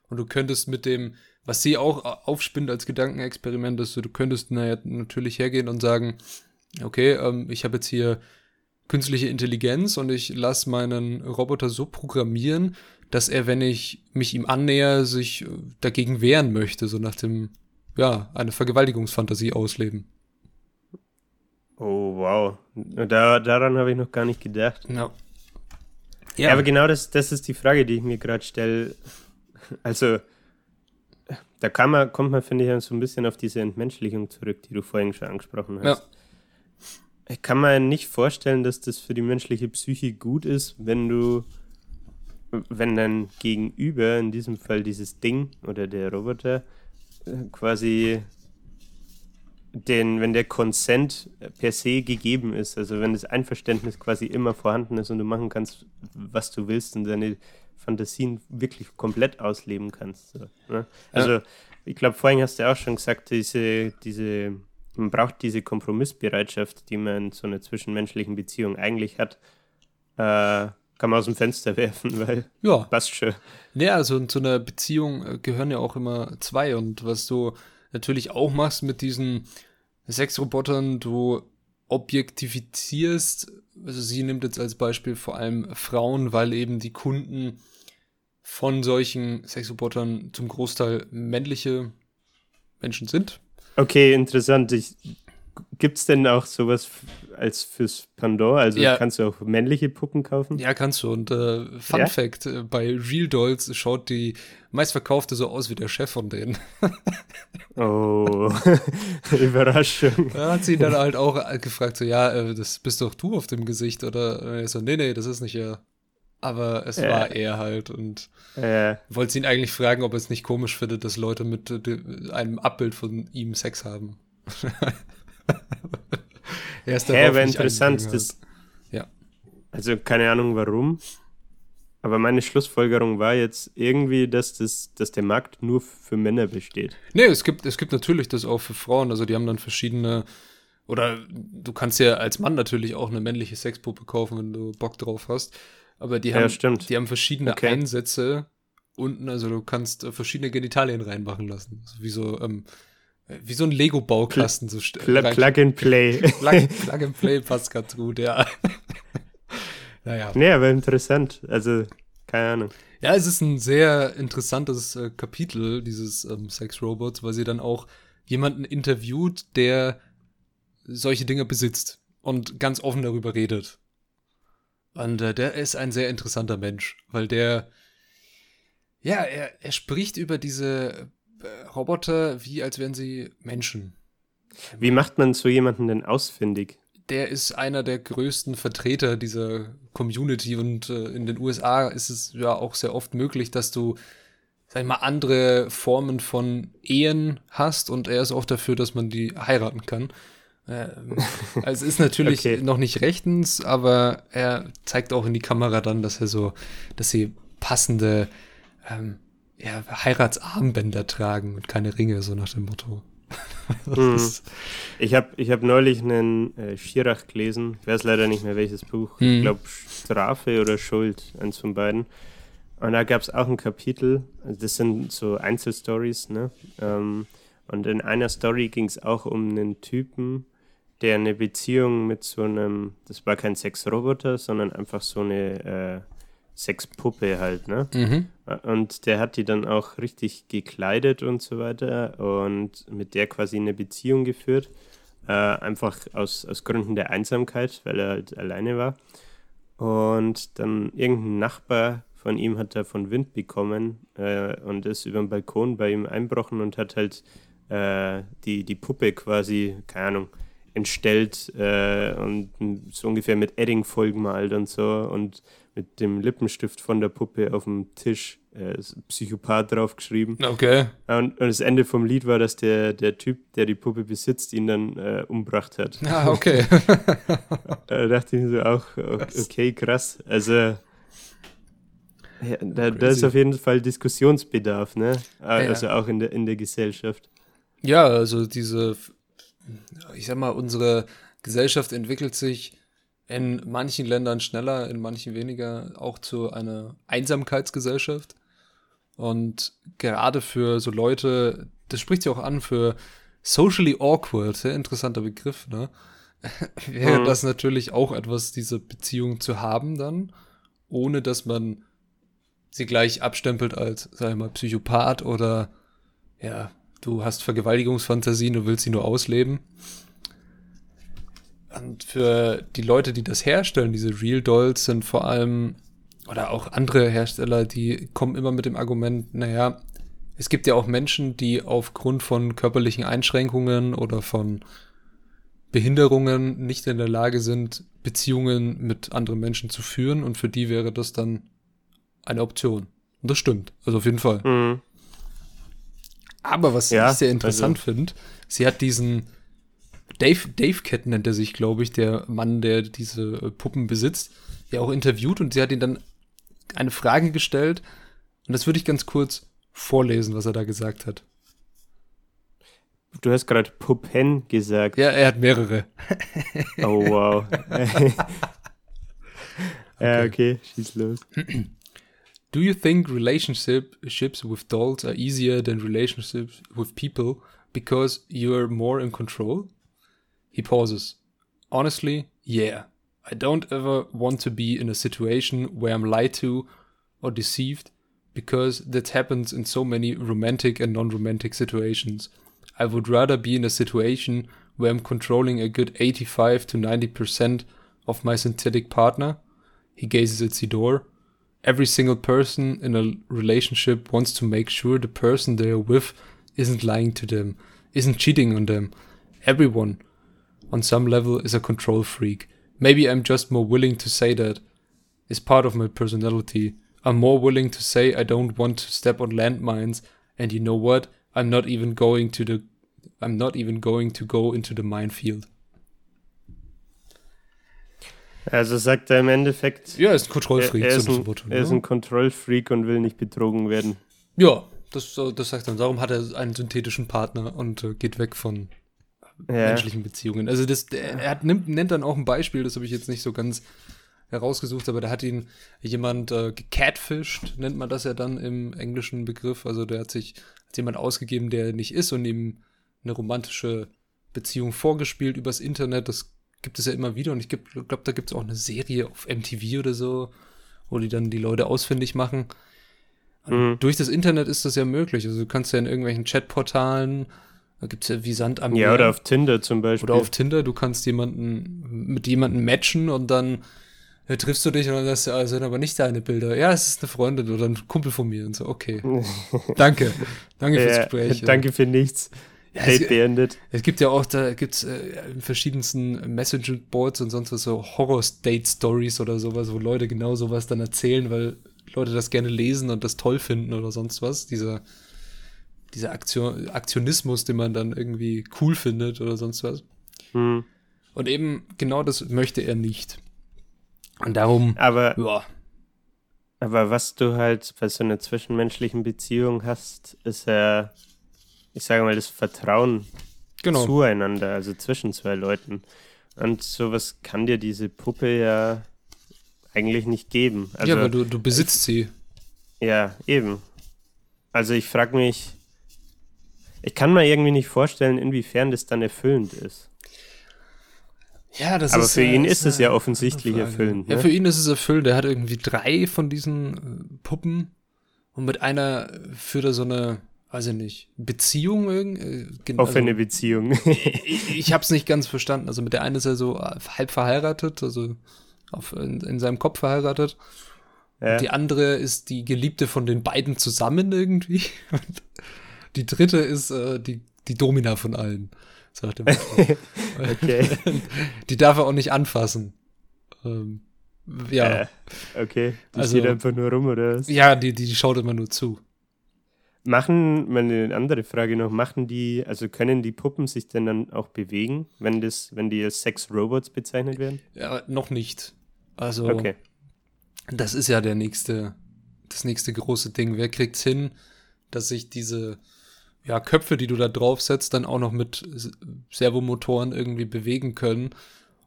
Und du könntest mit dem, was sie auch aufspinnt als Gedankenexperiment, ist, so, du könntest naja, natürlich hergehen und sagen, okay, ähm, ich habe jetzt hier künstliche Intelligenz und ich lasse meinen Roboter so programmieren, dass er, wenn ich mich ihm annäher, sich äh, dagegen wehren möchte, so nach dem, ja, eine Vergewaltigungsfantasie ausleben. Oh, wow. Da, daran habe ich noch gar nicht gedacht. Ja. Ja, aber genau das, das ist die Frage, die ich mir gerade stelle. Also, da kann man, kommt man, finde ich, so ein bisschen auf diese Entmenschlichung zurück, die du vorhin schon angesprochen hast. Ja. Ich kann mir nicht vorstellen, dass das für die menschliche Psyche gut ist, wenn du, wenn dein Gegenüber, in diesem Fall dieses Ding oder der Roboter, quasi den, wenn der Consent per se gegeben ist, also wenn das Einverständnis quasi immer vorhanden ist und du machen kannst, was du willst und deine Fantasien wirklich komplett ausleben kannst. So, ne? Also ich glaube, vorhin hast du auch schon gesagt, diese, diese, man braucht diese Kompromissbereitschaft, die man in so einer zwischenmenschlichen Beziehung eigentlich hat, äh, kann man aus dem Fenster werfen, weil Ja. passt schon. Ja, also zu einer Beziehung äh, gehören ja auch immer zwei. Und was du natürlich auch machst mit diesen Sexrobotern, du objektifizierst, also sie nimmt jetzt als Beispiel vor allem Frauen, weil eben die Kunden von solchen Sexrobotern zum Großteil männliche Menschen sind. Okay, interessant. Gibt es denn auch sowas als fürs Pandora? Also Ja. kannst du auch männliche Puppen kaufen? Ja, kannst du. Und äh, Fun Ja? Fact, äh, bei Real Dolls schaut die meistverkaufte so aus wie der Chef von denen. Oh, Überraschung. Da hat sie dann halt auch äh, gefragt, so, ja, äh, das bist doch du auf dem Gesicht, oder? Er so, nee, nee, das ist nicht er. Aber es Ja. war er halt und Äh, wollte ihn eigentlich fragen, ob er es nicht komisch findet, dass Leute mit äh, einem Abbild von ihm Sex haben. er ist Hä, nicht interessant, das-. Ja. also keine Ahnung warum. Aber meine Schlussfolgerung war jetzt irgendwie, dass, das, dass der Markt nur für Männer besteht. Nee, es gibt, es gibt natürlich das auch für Frauen. Also die haben dann verschiedene. Oder du kannst ja als Mann natürlich auch eine männliche Sexpuppe kaufen, wenn du Bock drauf hast. Aber die Ja, haben, stimmt. die haben verschiedene Okay. Einsätze unten. Also du kannst äh, verschiedene Genitalien reinmachen lassen. Also wie so, ähm, wie so ein Lego-Baukasten. So Pl rein- Plug and Play. Plug, Plug and Play passt ganz gut, ja. naja. nee, aber interessant. Also, keine Ahnung. Ja, es ist ein sehr interessantes äh, Kapitel dieses ähm, Sex-Robots, weil sie dann auch jemanden interviewt, der solche Dinge besitzt und ganz offen darüber redet. Und äh, der ist ein sehr interessanter Mensch, weil der, ja, er, er spricht über diese äh, Roboter wie als wären sie Menschen. Wie macht man so jemanden denn ausfindig? der ist einer der größten Vertreter dieser Community und äh, in den USA ist es ja auch sehr oft möglich, dass du, sag ich mal, andere Formen von Ehen hast und er ist auch dafür, dass man die heiraten kann. Ähm, also es ist natürlich okay. noch nicht rechtens, aber er zeigt auch in die Kamera dann, dass er so, dass sie passende ähm, ja, Heiratsarmbänder tragen und keine Ringe, so nach dem Motto. hm. Ich habe ich hab neulich einen äh, Schirach gelesen, ich weiß leider nicht mehr welches Buch, hm. ich glaube Strafe oder Schuld, eins von beiden. Und da gab es auch ein Kapitel, also das sind so Einzelstories, ne? Ähm, und in einer Story ging es auch um einen Typen, der eine Beziehung mit so einem, das war kein Sexroboter, sondern einfach so eine äh, Sexpuppe halt, ne? Mhm. Und der hat die dann auch richtig gekleidet und so weiter und mit der quasi eine Beziehung geführt. Äh, einfach aus, aus Gründen der Einsamkeit, weil er halt alleine war. Und dann irgendein Nachbar von ihm hat davon Wind bekommen äh, und ist über den Balkon bei ihm einbrochen und hat halt äh, die, die Puppe quasi, keine Ahnung, entstellt äh, und so ungefähr mit Edding vollgemalt und so und mit dem Lippenstift von der Puppe auf dem Tisch äh, Psychopath draufgeschrieben. Okay. Und, und, das Ende vom Lied war, dass der, der Typ, der die Puppe besitzt, ihn dann äh, umbracht hat. Ah, okay. da dachte ich mir so auch, okay, krass. Also ja, da, da, ist auf jeden Fall Diskussionsbedarf, ne? Also ja. auch in der, in der Gesellschaft. Ja, also diese ich sag mal, unsere Gesellschaft entwickelt sich in manchen Ländern schneller, in manchen weniger, auch zu einer Einsamkeitsgesellschaft. Und gerade für so Leute, das spricht sich auch an, für socially awkward, sehr interessanter Begriff, ne? Wäre mhm. das natürlich auch etwas, diese Beziehung zu haben dann, ohne dass man sie gleich abstempelt als, sag ich mal, Psychopath oder ja, du hast Vergewaltigungsfantasien, du willst sie nur ausleben. Und für die Leute, die das herstellen, diese Real Dolls sind vor allem, oder auch andere Hersteller, die kommen immer mit dem Argument, naja, es gibt ja auch Menschen, die aufgrund von körperlichen Einschränkungen oder von Behinderungen nicht in der Lage sind, Beziehungen mit anderen Menschen zu führen und für die wäre das dann eine Option. Und das stimmt, also auf jeden Fall. Mhm. Aber was ja, ich sehr interessant also. finde, sie hat diesen Dave, Dave Cat nennt er sich, glaube ich, der Mann, der diese Puppen besitzt, ja auch interviewt und sie hat ihn dann eine Frage gestellt und das würde ich ganz kurz vorlesen, was er da gesagt hat. Du hast gerade Puppen gesagt. Ja, er hat mehrere. oh, wow. ja, okay, schieß los. Do you think relationships with dolls are easier than relationships with people because you're more in control? He pauses. Honestly, yeah. I don't ever want to be in a situation where I'm lied to or deceived because that happens in so many romantic and non romantic situations. I would rather be in a situation where I'm controlling a good 85 to 90% of my synthetic partner. He gazes at door every single person in a relationship wants to make sure the person they're with isn't lying to them, isn't cheating on them. Everyone, on some level, is a control freak. Maybe I'm just more willing to say that. Is part of my personality. I'm more willing to say I don't want to step on landmines, and you know what? I'm not even going to the I'm not even going to go into the minefield. Also sagt er im Endeffekt. Ja, er ist ein Kontrollfreak. Er, er, ist, ein, er ist ein Kontrollfreak und will nicht betrogen werden. Ja, das, das sagt er. Darum hat er einen synthetischen Partner und äh, geht weg von ja. menschlichen Beziehungen. Also das, er hat, nimmt, nennt dann auch ein Beispiel, das habe ich jetzt nicht so ganz herausgesucht, aber da hat ihn jemand äh, gecatfished, nennt man das ja dann im englischen Begriff. Also der hat sich als jemand ausgegeben, der nicht ist und ihm eine romantische Beziehung vorgespielt übers Internet. Das gibt es ja immer wieder und ich glaube, da gibt es auch eine Serie auf MTV oder so, wo die dann die Leute ausfindig machen. Mhm. Durch das Internet ist das ja möglich. Also du kannst ja in irgendwelchen Chatportalen, da gibt es ja wie Sand am Ja, Meer. oder auf Tinder zum Beispiel. Oder auf Tinder, du kannst jemanden mit jemandem matchen und dann ja, triffst du dich und dann sagst du, ah, sind aber nicht deine Bilder. Ja, es ist eine Freundin oder ein Kumpel von mir und so, okay. danke. Danke fürs Gespräch. danke für nichts. Ja, es, beendet. Es gibt ja auch, da gibt es äh, in verschiedensten Messenger-Boards und sonst was so Horror-State-Stories oder sowas, wo Leute genau sowas dann erzählen, weil Leute das gerne lesen und das toll finden oder sonst was. Dieser, dieser Aktion, Aktionismus, den man dann irgendwie cool findet oder sonst was. Hm. Und eben genau das möchte er nicht. Und darum, Aber, ja, aber was du halt bei so einer zwischenmenschlichen Beziehung hast, ist ja, ich sage mal, das Vertrauen genau. zueinander, also zwischen zwei Leuten. Und sowas kann dir diese Puppe ja eigentlich nicht geben. Also, ja, weil du, du besitzt sie. Ja, eben. Also ich frage mich, ich kann mir irgendwie nicht vorstellen, inwiefern das dann erfüllend ist. Ja, das Aber ist, für ihn ist es ja offensichtlich Frage. erfüllend. Ja, Ne? für ihn ist es erfüllend. Er hat irgendwie drei von diesen äh, Puppen und mit einer führt er so eine, weiß ich nicht, Beziehung irgendwie. Äh, Offene Beziehung. ich, ich habe es nicht ganz verstanden. Also mit der einen ist er so äh, halb verheiratet, also auf, in, in seinem Kopf verheiratet. ja. Die andere ist die Geliebte von den beiden zusammen irgendwie. Und die dritte ist äh, die, die Domina von allen. Sagt er. Okay. die darf er auch nicht anfassen. Ähm, ja, Äh, okay. Die Also- steht einfach nur rum, oder was? ja die, die schaut immer nur zu. Machen, meine andere Frage noch, machen die, also können die Puppen sich denn dann auch bewegen, wenn das, wenn die als Sex-Robots bezeichnet werden? Ja, noch nicht. Also, Okay. das ist ja der nächste, das nächste große Ding. Wer kriegt's hin, dass sich diese ja, Köpfe, die du da draufsetzt, dann auch noch mit Servomotoren irgendwie bewegen können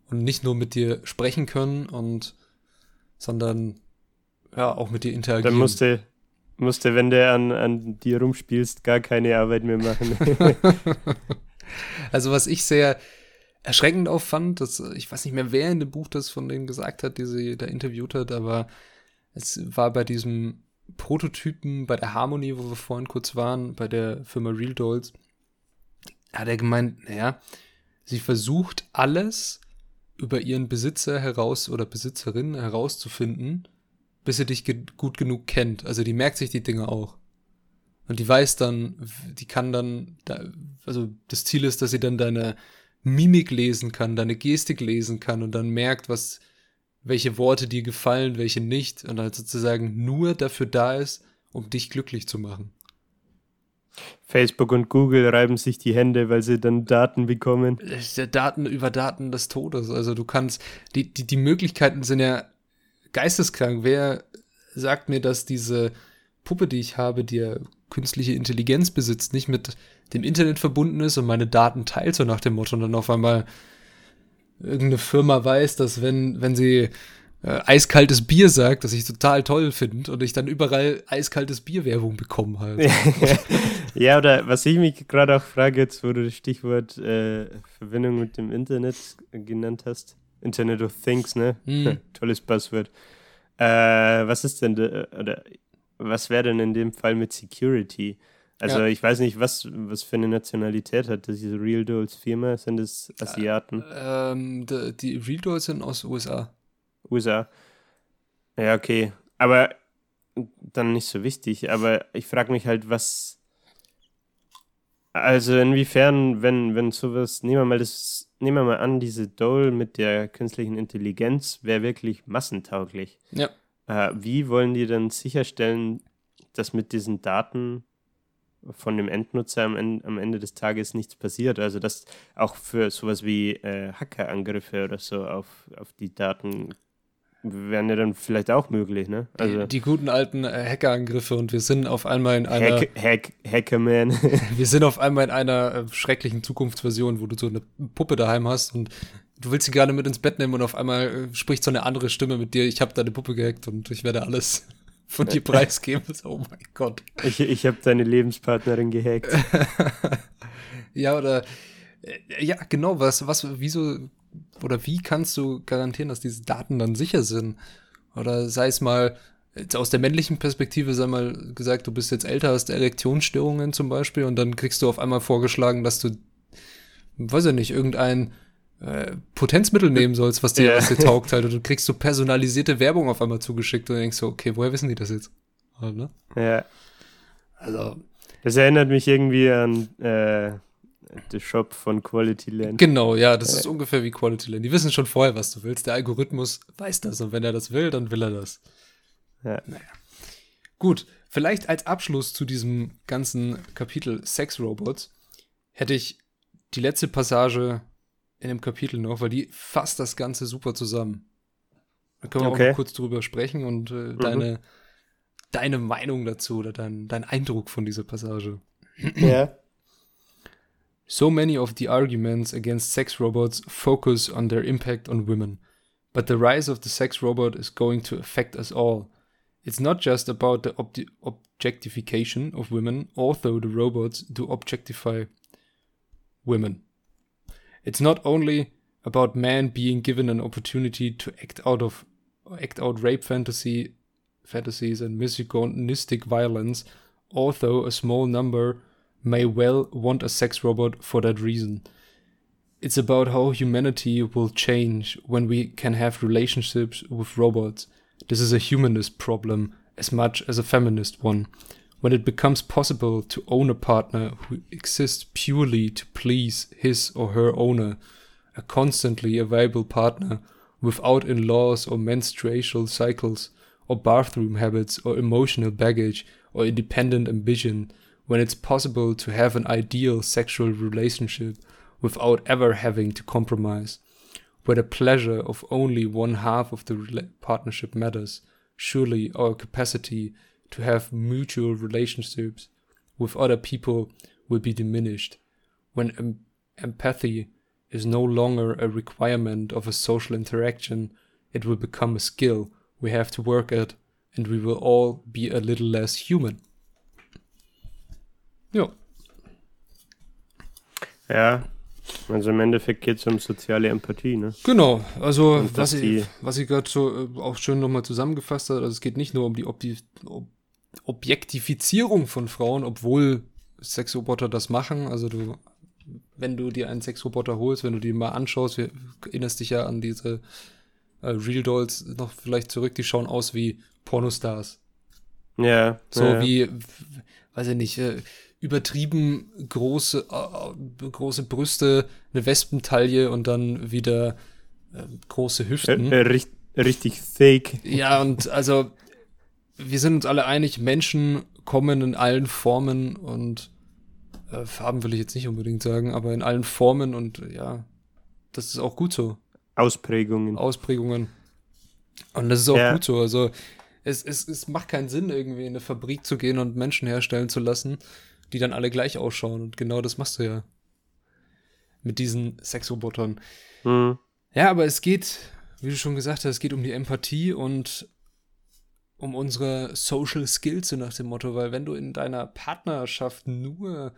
und nicht nur mit dir sprechen können und sondern ja auch mit dir interagieren. Dann musste, musste, wenn du an, an dir rumspielst, gar keine Arbeit mehr machen. Also was ich sehr erschreckend auffand, dass ich weiß nicht mehr, wer in dem Buch das von denen gesagt hat, die sie da interviewt hat, aber es war bei diesem Prototypen bei der Harmony, wo wir vorhin kurz waren, bei der Firma Real Dolls, hat er gemeint, naja, sie versucht alles über ihren Besitzer heraus oder Besitzerin herauszufinden, bis sie dich ge gut genug kennt. Also die merkt sich die Dinge auch. Und die weiß dann, die kann dann, da, also das Ziel ist, dass sie dann deine Mimik lesen kann, deine Gestik lesen kann und dann merkt, was, welche Worte dir gefallen, welche nicht und halt sozusagen nur dafür da ist, um dich glücklich zu machen. Facebook und Google reiben sich die Hände, weil sie dann Daten bekommen. Ja Daten über Daten des Todes. Also du kannst, die, die, die Möglichkeiten sind ja geisteskrank. Wer sagt mir, dass diese Puppe, die ich habe, die ja künstliche Intelligenz besitzt, nicht mit dem Internet verbunden ist und meine Daten teilt, so nach dem Motto, und dann auf einmal irgendeine Firma weiß, dass wenn, wenn sie äh, eiskaltes Bier sagt, das ich total toll finde und ich dann überall eiskaltes Bier-Werbung bekomme halt. ja, oder was ich mich gerade auch frage, jetzt wo du das Stichwort äh, Verbindung mit dem Internet genannt hast. Internet of Things, ne? Mhm. Tolles Buzzword. Äh, was ist denn, de, oder was wäre denn in dem Fall mit Security? Also Ja. ich weiß nicht, was, was für eine Nationalität hat diese Real Dolls Firma? Sind es Asiaten? Ähm, die, die Real Dolls sind aus USA. USA. Ja, okay. Aber dann nicht so wichtig. Aber ich frage mich halt, was. Also inwiefern, wenn, wenn sowas, nehmen wir mal das, nehmen wir mal an, diese Doll mit der künstlichen Intelligenz wäre wirklich massentauglich. Ja. Äh, wie wollen die dann sicherstellen, dass mit diesen Daten von dem Endnutzer am Ende, am Ende des Tages nichts passiert? Also dass auch für sowas wie äh, Hackerangriffe oder so auf, auf die Daten wären ja dann vielleicht auch möglich, ne? Also die, die guten alten äh, Hackerangriffe und wir sind auf einmal in einer, Hack, Hack, Hackerman. wir sind auf einmal in einer äh, schrecklichen Zukunftsversion, wo du so eine Puppe daheim hast und du willst sie gerade mit ins Bett nehmen und auf einmal äh, spricht so eine andere Stimme mit dir, ich habe deine Puppe gehackt und ich werde alles von dir preisgeben. Oh mein Gott. ich ich habe deine Lebenspartnerin gehackt. Ja, oder ja, genau, was, was, wieso oder wie kannst du garantieren, dass diese Daten dann sicher sind? Oder sei es mal, jetzt aus der männlichen Perspektive, sei mal gesagt, du bist jetzt älter, hast Erektionsstörungen zum Beispiel und dann kriegst du auf einmal vorgeschlagen, dass du, weiß ich nicht, irgendein äh, Potenzmittel nehmen sollst, was dir, Ja. was dir taugt halt. Und du kriegst so personalisierte Werbung auf einmal zugeschickt und denkst so, okay, woher wissen die das jetzt? Halt, ne? ja. Also, Das erinnert mich irgendwie an äh, den Shop von Quality Land. Genau, ja, das ist ungefähr wie Quality Land. Die wissen schon vorher, was du willst. Der Algorithmus weiß das und wenn er das will, dann will er das. Ja. Gut, vielleicht als Abschluss zu diesem ganzen Kapitel Sex Robots hätte ich die letzte Passage in dem Kapitel noch, weil die fasst das Ganze super zusammen. Da können wir okay. auch noch kurz drüber sprechen und äh, mhm. deine, deine Meinung dazu oder dein, dein Eindruck von dieser Passage. Ja. So many of the arguments against sex robots focus on their impact on women. But the rise of the sex robot is going to affect us all. It's not just about the ob objectification of women, although the robots do objectify women. It's not only about men being given an opportunity to act out of act out rape fantasy fantasies and misogynistic violence, although a small number may well want a sex robot for that reason. It's about how humanity will change when we can have relationships with robots. This is a humanist problem as much as a feminist one. When it becomes possible to own a partner who exists purely to please his or her owner, a constantly available partner without in laws or menstrual cycles, or bathroom habits, or emotional baggage, or independent ambition, when it's possible to have an ideal sexual relationship without ever having to compromise, where the pleasure of only one half of the partnership matters, surely our capacity to have mutual relationships with other people will be diminished, when em empathy is no longer a requirement of a social interaction, it will become a skill we have to work at, and we will all be a little less human. Ja. Ja, also im Endeffekt geht es um soziale Empathie, ne? Genau, also was ich, was ich gerade so äh, auch schön nochmal zusammengefasst habe, also es geht nicht nur um die Ob Ob Objektifizierung von Frauen, obwohl Sexroboter das machen. Also du, wenn du dir einen Sexroboter holst, wenn du die mal anschaust, wir erinnerst dich ja an diese äh, Real Dolls noch vielleicht zurück, die schauen aus wie Pornostars. Ja. So ja. wie, weiß ich nicht, äh, übertrieben große, äh, große Brüste, eine Wespentaille und dann wieder äh, große Hüften. Äh, richtig, richtig thick. Ja, und also wir sind uns alle einig, Menschen kommen in allen Formen und äh, Farben will ich jetzt nicht unbedingt sagen, aber in allen Formen und ja, das ist auch gut so. Ausprägungen. Ausprägungen. Und das ist auch ja. gut so. Also es, es, es macht keinen Sinn, irgendwie in eine Fabrik zu gehen und Menschen herstellen zu lassen, die dann alle gleich ausschauen. Und genau das machst du ja. Mit diesen Sexrobotern. Mhm. Ja, aber es geht, wie du schon gesagt hast, es geht um die Empathie und um unsere Social Skills, so nach dem Motto, weil wenn du in deiner Partnerschaft nur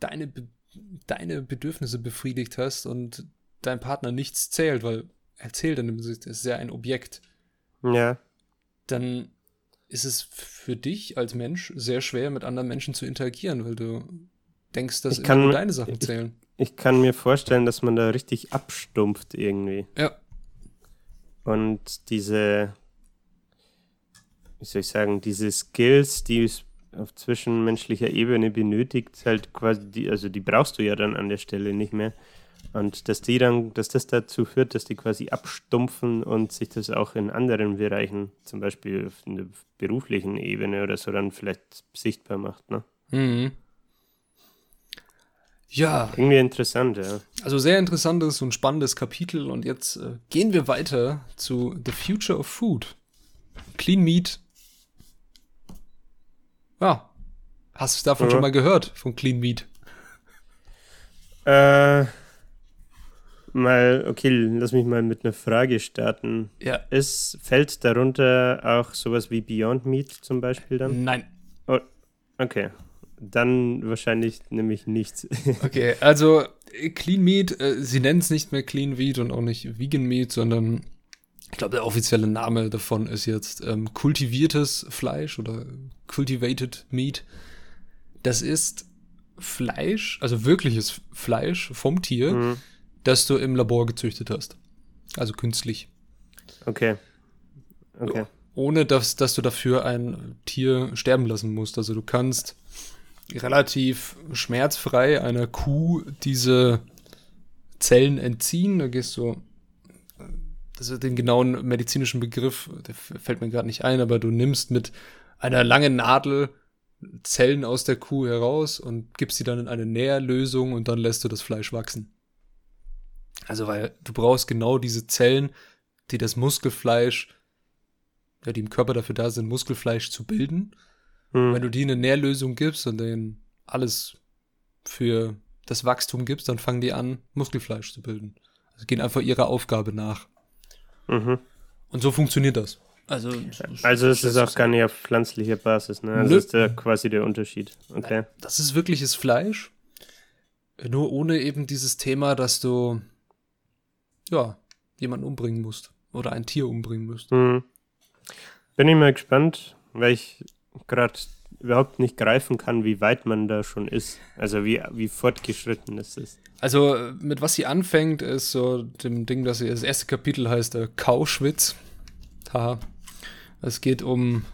deine, Be deine Bedürfnisse befriedigt hast und dein Partner nichts zählt, weil er zählt dann, das ist ja ein Objekt. Ja. Dann ist es für dich als Mensch sehr schwer, mit anderen Menschen zu interagieren, weil du denkst, dass kann, nur deine Sachen zählen. Ich, ich, kann mir vorstellen, dass man da richtig abstumpft irgendwie. Ja. Und diese, wie soll ich sagen, diese Skills, die es auf zwischenmenschlicher Ebene benötigt, halt quasi, die, also die brauchst du ja dann an der Stelle nicht mehr. Und dass die dann, dass das dazu führt, dass die quasi abstumpfen und sich das auch in anderen Bereichen, zum Beispiel in der beruflichen Ebene oder so, dann vielleicht sichtbar macht, ne? Mhm. Ja. Irgendwie interessant, ja. Also sehr interessantes und spannendes Kapitel. Und jetzt äh, gehen wir weiter zu The Future of Food. Clean Meat. Ja. Hast du davon ja. schon mal gehört, von Clean Meat? Äh Mal, okay, lass mich mal mit einer Frage starten. Ja. Ist, fällt darunter auch sowas wie Beyond Meat zum Beispiel dann? Nein. Oh, okay. Dann wahrscheinlich nämlich nichts. Okay, also Clean Meat, äh, sie nennen es nicht mehr Clean Meat und auch nicht Vegan Meat, sondern ich glaube, der offizielle Name davon ist jetzt ähm, kultiviertes Fleisch oder Cultivated Meat. Das ist Fleisch, also wirkliches Fleisch vom Tier. Mhm das du im Labor gezüchtet hast. Also künstlich. Okay. Okay. Ohne dass, dass du dafür ein Tier sterben lassen musst. Also du kannst relativ schmerzfrei einer Kuh diese Zellen entziehen. Da gehst du also den genauen medizinischen Begriff, der fällt mir gerade nicht ein, aber du nimmst mit einer langen Nadel Zellen aus der Kuh heraus und gibst sie dann in eine Nährlösung und dann lässt du das Fleisch wachsen. Also, weil du brauchst genau diese Zellen, die das Muskelfleisch, ja, die im Körper dafür da sind, Muskelfleisch zu bilden. Hm. Wenn du die eine Nährlösung gibst und denen alles für das Wachstum gibst, dann fangen die an, Muskelfleisch zu bilden. Also gehen einfach ihrer Aufgabe nach. Mhm. Und so funktioniert das. Also, also es ist auch gar nicht auf pflanzlicher Basis, ne? Also ist da quasi der Unterschied. Okay. Das ist wirkliches Fleisch. Nur ohne eben dieses Thema, dass du ja jemanden umbringen musst oder ein Tier umbringen musst. Mhm. Bin ich mal gespannt, weil ich gerade überhaupt nicht greifen kann, wie weit man da schon ist. Also wie, wie fortgeschritten ist es. Also mit was sie anfängt, ist so dem Ding, dass sie das erste Kapitel heißt äh, Kauschwitz. Haha. Es geht um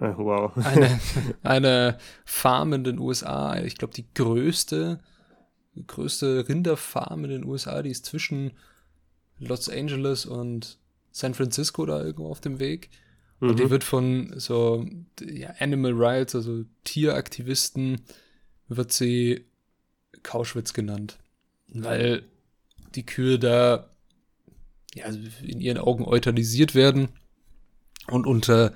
ah, wow. eine, eine Farm in den USA. Ich glaube, die größte, größte Rinderfarm in den USA, die ist zwischen Los Angeles und San Francisco da irgendwo auf dem Weg. Und mhm. die wird von so ja, Animal Rights, also Tieraktivisten, wird sie Kauschwitz genannt. Weil die Kühe da ja, in ihren Augen euthanisiert werden und unter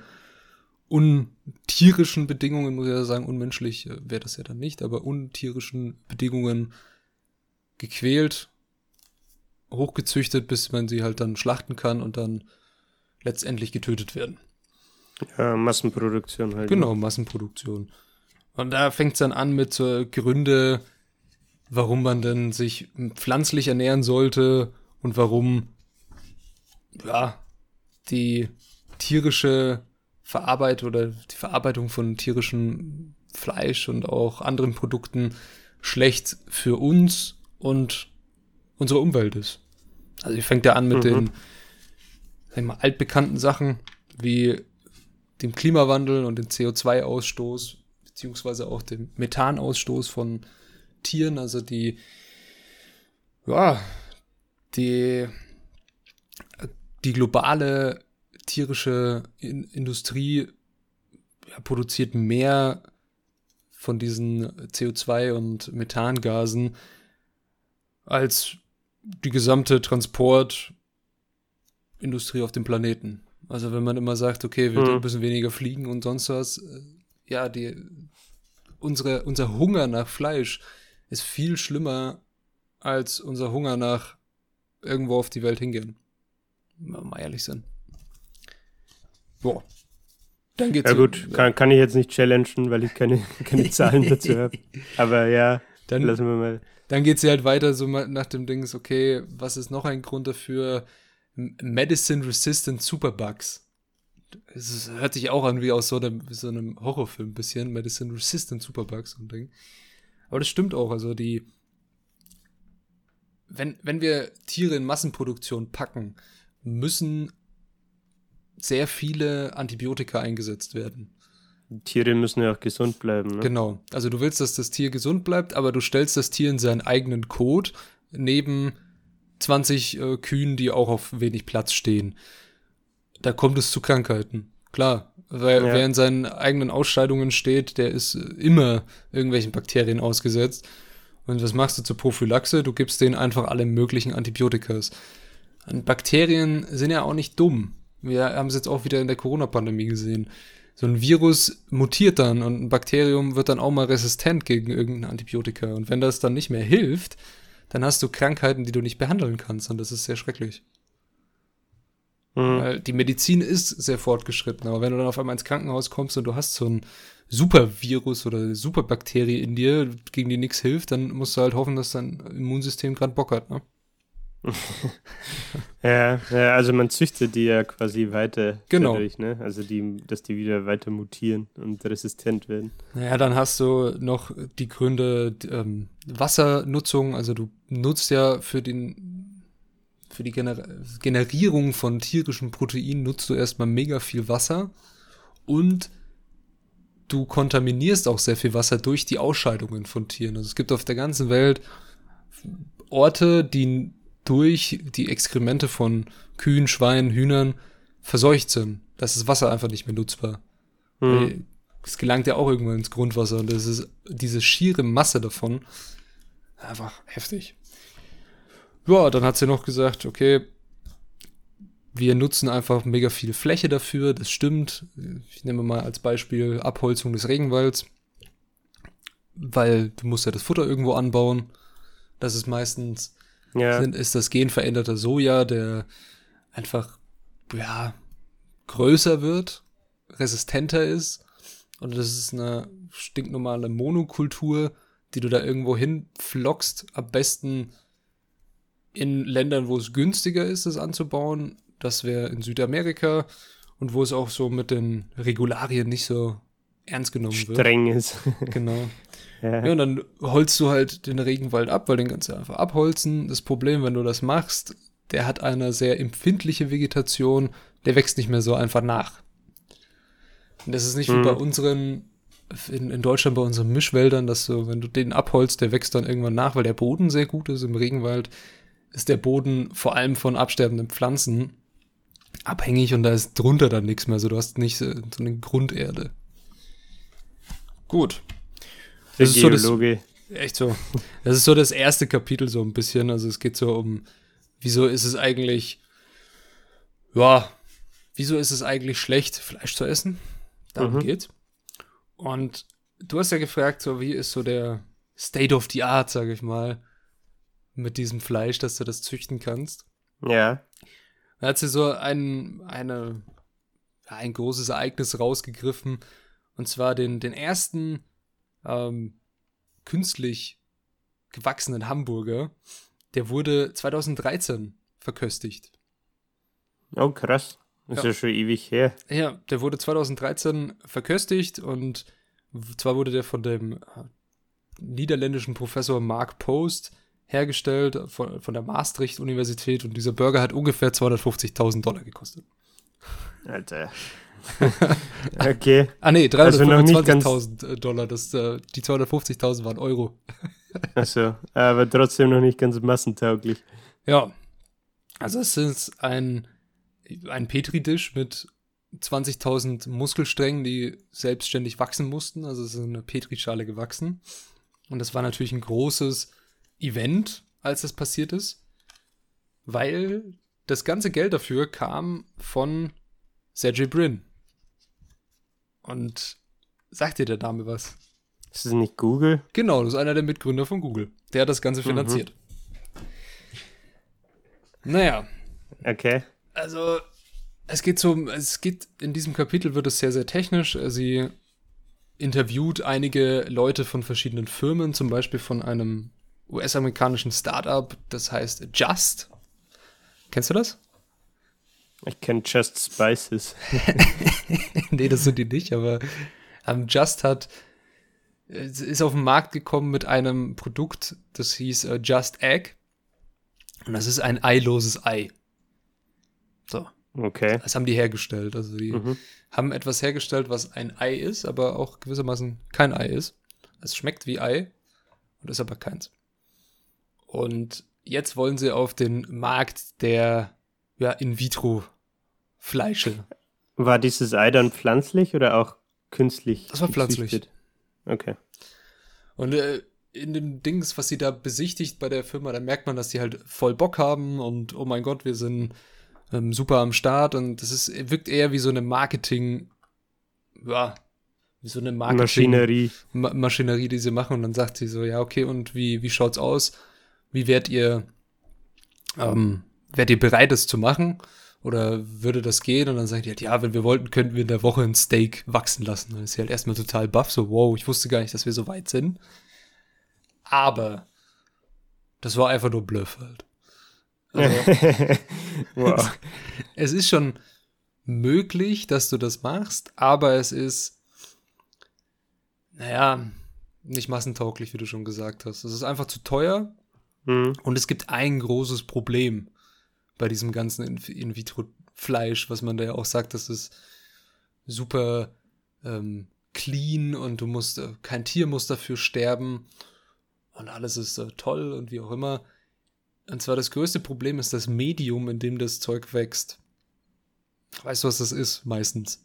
untierischen Bedingungen, muss ich ja sagen, unmenschlich äh, wäre das ja dann nicht, aber untierischen Bedingungen gequält, hochgezüchtet, bis man sie halt dann schlachten kann und dann letztendlich getötet werden. Ja, Massenproduktion halt. Genau, Massenproduktion. Und da fängt es dann an mit so Gründe, warum man denn sich pflanzlich ernähren sollte und warum, ja, die tierische Verarbeitung oder die Verarbeitung von tierischem Fleisch und auch anderen Produkten schlecht für uns und unsere Umwelt ist. Also ich fängt ja an mit mhm. den sag ich mal, altbekannten Sachen wie dem Klimawandel und dem CO2-Ausstoß, beziehungsweise auch dem Methanausstoß von Tieren, also die, ja, die, die globale tierische in Industrie ja, produziert mehr von diesen CO2 und Methangasen als die gesamte Transportindustrie auf dem Planeten. Also wenn man immer sagt, okay, wir mhm. müssen weniger fliegen und sonst was, äh, ja, die, unsere, unser Hunger nach Fleisch ist viel schlimmer als unser Hunger nach irgendwo auf die Welt hingehen. Mal ehrlich sein. Boah. Dann geht's. Ja gut, kann, kann ich jetzt nicht challengen, weil ich keine, keine Zahlen dazu habe. Aber ja, dann lassen wir mal. Dann geht sie halt weiter so nach dem Ding, okay, was ist noch ein Grund dafür? Medicine-Resistant Superbugs. Es hört sich auch an wie aus so einem, so einem Horrorfilm ein bisschen. Medicine-Resistant Superbugs und Ding. Aber das stimmt auch. Also die, wenn, wenn wir Tiere in Massenproduktion packen, müssen sehr viele Antibiotika eingesetzt werden. Tiere müssen ja auch gesund bleiben. Ne? Genau. Also du willst, dass das Tier gesund bleibt, aber du stellst das Tier in seinen eigenen Kot neben 20 äh, Kühen, die auch auf wenig Platz stehen. Da kommt es zu Krankheiten. Klar, weil ja. wer in seinen eigenen Ausscheidungen steht, der ist äh, immer irgendwelchen Bakterien ausgesetzt. Und was machst du zur Prophylaxe? Du gibst denen einfach alle möglichen Antibiotikas. Und Bakterien sind ja auch nicht dumm. Wir haben es jetzt auch wieder in der Corona-Pandemie gesehen. So ein Virus mutiert dann und ein Bakterium wird dann auch mal resistent gegen irgendein Antibiotika. Und wenn das dann nicht mehr hilft, dann hast du Krankheiten, die du nicht behandeln kannst. Und das ist sehr schrecklich. Mhm. Weil die Medizin ist sehr fortgeschritten. Aber wenn du dann auf einmal ins Krankenhaus kommst und du hast so ein Supervirus oder Superbakterie in dir, gegen die nichts hilft, dann musst du halt hoffen, dass dein Immunsystem gerade Bock hat, ne? ja, ja, also man züchtet die ja quasi weiter genau. dadurch, ne? Also die, dass die wieder weiter mutieren und resistent werden. Naja, dann hast du noch die Gründe ähm, Wassernutzung, also du nutzt ja für den für die Gener Generierung von tierischen Proteinen nutzt du erstmal mega viel Wasser und du kontaminierst auch sehr viel Wasser durch die Ausscheidungen von Tieren. Also es gibt auf der ganzen Welt Orte, die durch die Exkremente von Kühen, Schweinen, Hühnern verseucht sind. Das ist Wasser einfach nicht mehr nutzbar. Hm. Es gelangt ja auch irgendwann ins Grundwasser und das ist diese schiere Masse davon. Einfach heftig. Ja, dann hat sie noch gesagt, okay, wir nutzen einfach mega viel Fläche dafür, das stimmt. Ich nehme mal als Beispiel Abholzung des Regenwalds, weil du musst ja das Futter irgendwo anbauen. Das ist meistens, Ja. sind, ist das genveränderte Soja, der einfach, ja, größer wird, resistenter ist. Und das ist eine stinknormale Monokultur, die du da irgendwo hinflockst. Am besten in Ländern, wo es günstiger ist, das anzubauen. Das wäre in Südamerika und wo es auch so mit den Regularien nicht so ernst genommen wird. Streng ist. Genau. ja. Ja, und dann holst du halt den Regenwald ab, weil den kannst du einfach abholzen. Das Problem, wenn du das machst, der hat eine sehr empfindliche Vegetation, der wächst nicht mehr so einfach nach. Und das ist nicht wie Mhm. bei unseren, in, in Deutschland bei unseren Mischwäldern, dass du, wenn du den abholst, der wächst dann irgendwann nach, weil der Boden sehr gut ist. Im Regenwald ist der Boden vor allem von absterbenden Pflanzen abhängig und da ist drunter dann nichts mehr. So, du hast nicht so, so eine Grunderde. Gut. Das ist so das-. Echt so. Das ist so das erste Kapitel so ein bisschen. Also es geht so um, wieso ist es eigentlich, ja, wieso ist es eigentlich schlecht, Fleisch zu essen? Darum Mhm. geht's. Und du hast ja gefragt, so wie ist so der State of the Art, sage ich mal, mit diesem Fleisch, dass du das züchten kannst. Ja. Da hat sie so ein, eine, ein großes Ereignis rausgegriffen. Und zwar den, den ersten ähm, künstlich gewachsenen Hamburger. Der wurde 2013 verköstigt. Oh, krass. Ist Ja. ja, schon ewig her. Ja, der wurde 2013 verköstigt und zwar wurde der von dem äh, niederländischen Professor Mark Post hergestellt von, von der Maastricht-Universität und dieser Burger hat ungefähr 250.000 Dollar gekostet. Alter. okay. Ah nee, Also noch nicht 325.000 Dollar. Das, äh, die 250.000 waren Euro. Also, aber trotzdem noch nicht ganz massentauglich. Ja. Also es ist ein, ein Petri-Disch mit 20.000 Muskelsträngen, die selbstständig wachsen mussten. Also es ist eine Petrischale gewachsen. Und das war natürlich ein großes Event, als das passiert ist. Weil das ganze Geld dafür kam von Sergey Brin. Und sagt dir der Dame was? Ist das nicht Google? Genau, das ist einer der Mitgründer von Google. Der hat das Ganze finanziert. Naja, Okay. also es geht so, es geht, in diesem Kapitel wird es sehr, sehr technisch. Sie interviewt einige Leute von verschiedenen Firmen, zum Beispiel von einem US-amerikanischen Startup, das heißt Just. Kennst du das? Ich kenne Just Spices. nee, das sind die nicht, aber ähm, Just hat es ist auf den Markt gekommen mit einem Produkt, das hieß äh, Just Egg. Und das ist ein eiloses Ei. So, Okay. das haben die hergestellt. Also die Mhm. haben etwas hergestellt, was ein Ei ist, aber auch gewissermaßen kein Ei ist. Es schmeckt wie Ei und ist aber keins. Und jetzt wollen sie auf den Markt der ja, In-vitro-Fleische. War dieses Ei dann pflanzlich oder auch künstlich? Das war pflanzlich. gezüchtet? Okay. Und äh, in den Dings, was sie da besichtigt bei der Firma, da merkt man, dass die halt voll Bock haben und oh mein Gott, wir sind ähm, super am Start und das ist, wirkt eher wie so eine Marketing, ja, wie so eine Marketing Maschinerie. Ma Maschinerie, die sie machen und dann sagt sie so, ja, okay, und wie, wie schaut's aus? Wie wärt ihr, ähm, wärt ihr bereit, das zu machen? Oder würde das gehen? Und dann sagt die halt, ja, wenn wir wollten, könnten wir in der Woche ein Steak wachsen lassen. Dann ist sie halt erstmal total baff, so, wow, ich wusste gar nicht, dass wir so weit sind. Aber das war einfach nur Bluff halt. Also, wow. es ist schon möglich, dass du das machst, aber es ist, naja, nicht massentauglich, wie du schon gesagt hast. Es ist einfach zu teuer Hm. und es gibt ein großes Problem bei diesem ganzen In- In-vitro-Fleisch, was man da ja auch sagt, das ist super ähm, clean und du musst, äh, kein Tier muss dafür sterben und alles ist äh, toll und wie auch immer. Und zwar das größte Problem ist das Medium, in dem das Zeug wächst. Weißt du, was das ist meistens?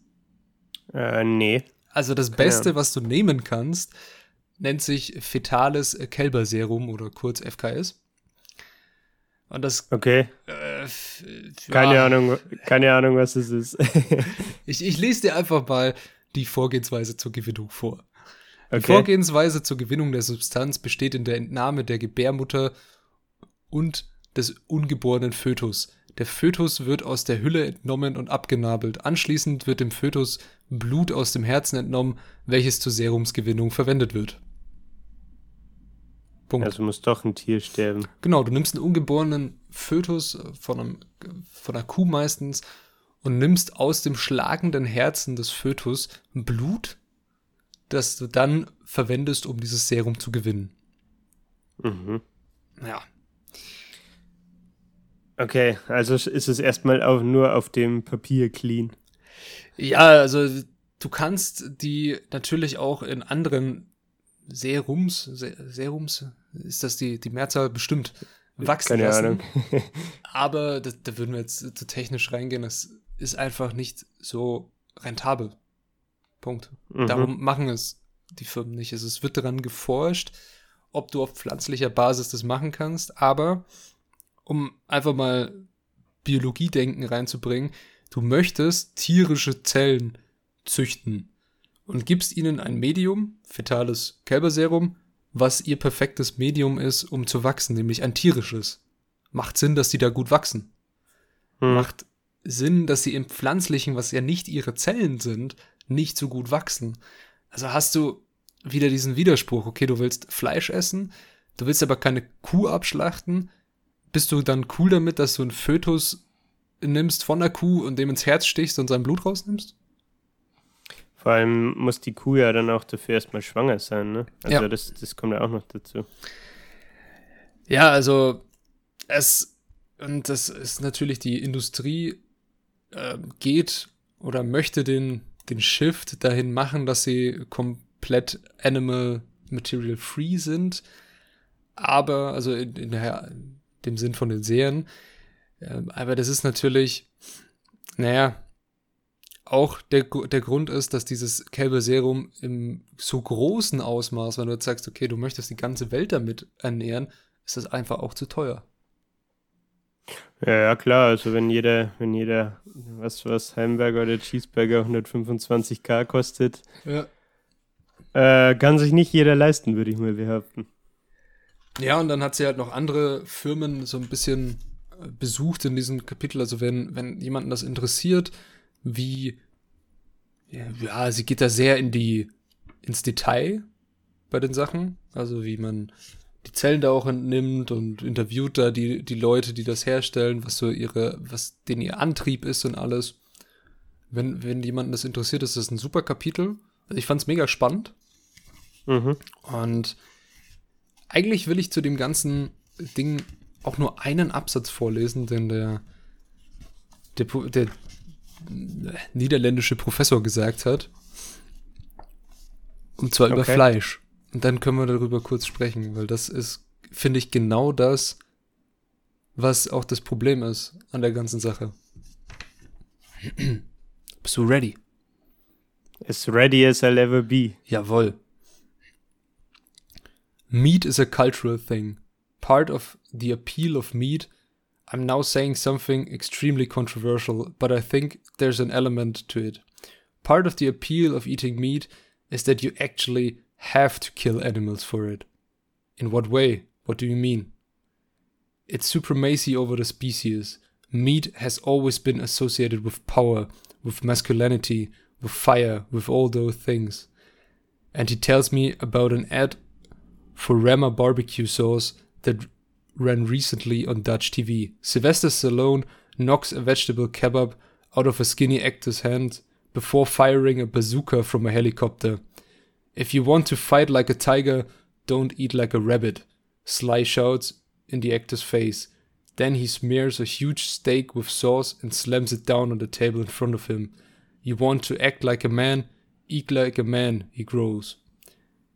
Äh, nee. Also das Beste, was du nehmen kannst, nennt sich fetales Kälberserum oder kurz FKS. Und das. Okay. Äh, keine ja. Ahnung, keine Ahnung, was es ist. ich, ich lese dir einfach mal die Vorgehensweise zur Gewinnung vor. Okay. Die Vorgehensweise zur Gewinnung der Substanz besteht in der Entnahme der Gebärmutter und des ungeborenen Fötus. Der Fötus wird aus der Hülle entnommen und abgenabelt. Anschließend wird dem Fötus Blut aus dem Herzen entnommen, welches zur Serumsgewinnung verwendet wird. Punkt. Also muss doch ein Tier sterben. Genau, du nimmst einen ungeborenen Fötus von, einem, von einer Kuh meistens und nimmst aus dem schlagenden Herzen des Fötus Blut, das du dann verwendest, um dieses Serum zu gewinnen. Mhm. Ja. Okay, also ist es erstmal auch nur auf dem Papier clean. Ja, also du kannst die natürlich auch in anderen Serums, Serums, ist das die, die Mehrzahl bestimmt, wachsen Keine lassen. Ahnung. Aber da, da würden wir jetzt zu technisch reingehen. Das ist einfach nicht so rentabel. Punkt. Mhm. Darum machen es die Firmen nicht. Es wird daran geforscht, ob du auf pflanzlicher Basis das machen kannst. Aber um einfach mal Biologiedenken reinzubringen, du möchtest tierische Zellen züchten und gibst ihnen ein Medium, fetales Kälberserum, was ihr perfektes Medium ist, um zu wachsen, nämlich ein tierisches. Macht Sinn, dass die da gut wachsen. Hm. Macht Sinn, dass sie im Pflanzlichen, was ja nicht ihre Zellen sind, nicht so gut wachsen. Also hast du wieder diesen Widerspruch, okay, du willst Fleisch essen, du willst aber keine Kuh abschlachten, bist du dann cool damit, dass du einen Fötus nimmst von der Kuh und dem ins Herz stichst und sein Blut rausnimmst? Vor allem muss die Kuh ja dann auch dafür erstmal schwanger sein, ne? Also ja. das, das kommt ja auch noch dazu. Ja, also es, und das ist natürlich die Industrie äh, geht oder möchte den, den Shift dahin machen, dass sie komplett Animal Material Free sind. Aber, also in, in der, dem Sinn von den Serien. Äh, aber das ist natürlich, naja, auch der, der Grund ist, dass dieses Kälberserum im so großen Ausmaß, wenn du jetzt sagst, okay, du möchtest die ganze Welt damit ernähren, ist das einfach auch zu teuer. Ja, ja, klar, also wenn jeder, wenn jeder, was, was Hamburger oder Cheeseburger 125k kostet, ja. äh, kann sich nicht jeder leisten, würde ich mal behaupten. Ja, und dann hat sie halt noch andere Firmen so ein bisschen äh, besucht in diesem Kapitel. Also wenn, wenn jemanden das interessiert, wie, ja, sie geht da sehr in die, ins Detail bei den Sachen. Also wie man die Zellen da auch entnimmt und interviewt da die, die Leute, die das herstellen, was so ihre, was denn ihr Antrieb ist und alles. Wenn, wenn jemanden das interessiert, ist das ein super Kapitel. Also ich fand's mega spannend. Mhm. Und eigentlich will ich zu dem ganzen Ding auch nur einen Absatz vorlesen, denn der, der, der niederländische Professor gesagt hat. Und zwar okay. über Fleisch. Und dann können wir darüber kurz sprechen, weil das ist, finde ich, genau das, was auch das Problem ist an der ganzen Sache. Bist du ready? As ready as I'll ever be. Jawohl. Meat is a cultural thing. Part of the appeal of meat I'm now saying something extremely controversial, but I think there's an element to it. Part of the appeal of eating meat is that you actually have to kill animals for it. In what way? What do you mean? It's supremacy over the species. Meat has always been associated with power, with masculinity, with fire, with all those things. And he tells me about an ad for Rama barbecue sauce that ran recently on Dutch TV. Sylvester Stallone knocks a vegetable kebab out of a skinny actor's hand before firing a bazooka from a helicopter. If you want to fight like a tiger, don't eat like a rabbit, Sly shouts in the actor's face. Then he smears a huge steak with sauce and slams it down on the table in front of him. You want to act like a man, eat like a man, he growls.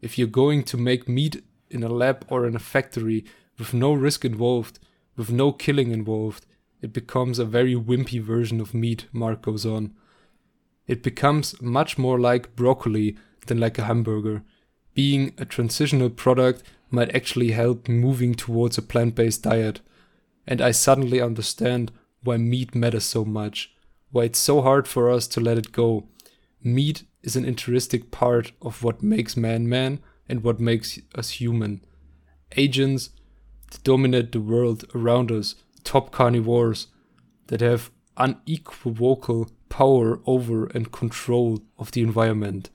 If you're going to make meat in a lab or in a factory, with no risk involved, with no killing involved, it becomes a very wimpy version of meat, Mark goes on. It becomes much more like broccoli than like a hamburger. Being a transitional product might actually help moving towards a plant based diet. And I suddenly understand why meat matters so much, why it's so hard for us to let it go. Meat is an intrinsic part of what makes man man and what makes us human. Agents that dominate the world around us, top carnivores that have unequivocal power over and control of the environment.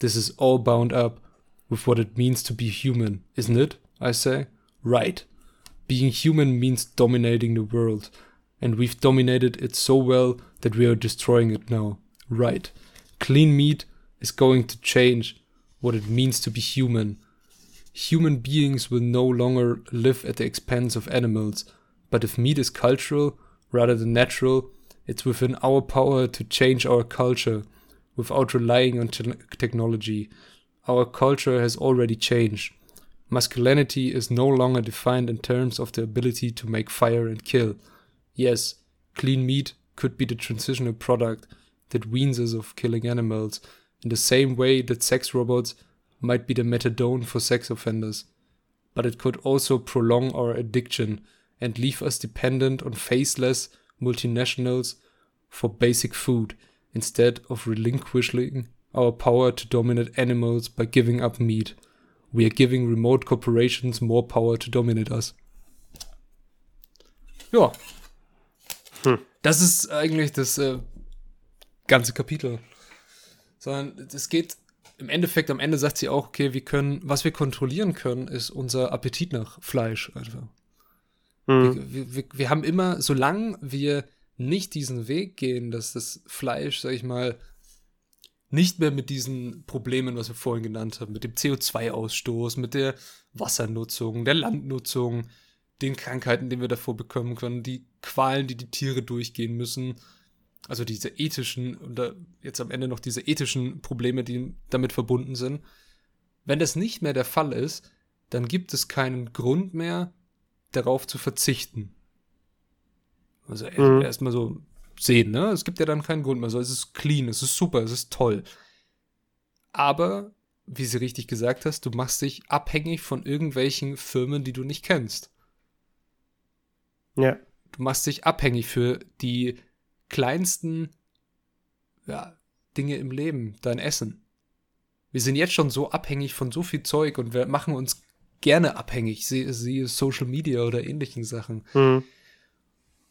This is all bound up with what it means to be human, isn't it? I say. Right. Being human means dominating the world, and we've dominated it so well that we are destroying it now. Right. Clean meat is going to change what it means to be human. Human beings will no longer live at the expense of animals, but if meat is cultural rather than natural, it's within our power to change our culture without relying on te- technology. Our culture has already changed. Masculinity is no longer defined in terms of the ability to make fire and kill. Yes, clean meat could be the transitional product that weans us of killing animals, in the same way that sex robots might be the methadone for sex offenders. But it could also prolong our addiction and leave us dependent on faceless multinationals for basic food instead of relinquishing our power to dominate animals by giving up meat. We are giving remote corporations more power to dominate us. Ja. Hm. Das ist eigentlich das äh, ganze Kapitel. Sondern es geht im Endeffekt, am Ende sagt sie auch, okay, wir können, was wir kontrollieren können, ist unser Appetit nach Fleisch einfach. Hm. Wir, wir, wir haben immer, solange wir nicht diesen Weg gehen, dass das Fleisch, sag ich mal, nicht mehr mit diesen Problemen, was wir vorhin genannt haben, mit dem CO2-Ausstoß, mit der Wassernutzung, der Landnutzung, den Krankheiten, die wir davor bekommen können, die Qualen, die die Tiere durchgehen müssen, also diese ethischen und jetzt am Ende noch diese ethischen Probleme, die damit verbunden sind. Wenn das nicht mehr der Fall ist, dann gibt es keinen Grund mehr, darauf zu verzichten. Also Mhm. erstmal so sehen, ne? Es gibt ja dann keinen Grund mehr. So, es ist clean, es ist super, es ist toll. Aber, wie sie richtig gesagt hast, du machst dich abhängig von irgendwelchen Firmen, die du nicht kennst. Ja. Du machst dich abhängig für die kleinsten ja, Dinge im Leben, dein Essen. Wir sind jetzt schon so abhängig von so viel Zeug und wir machen uns gerne abhängig, sie, sie Social Media oder ähnlichen Sachen. Hm.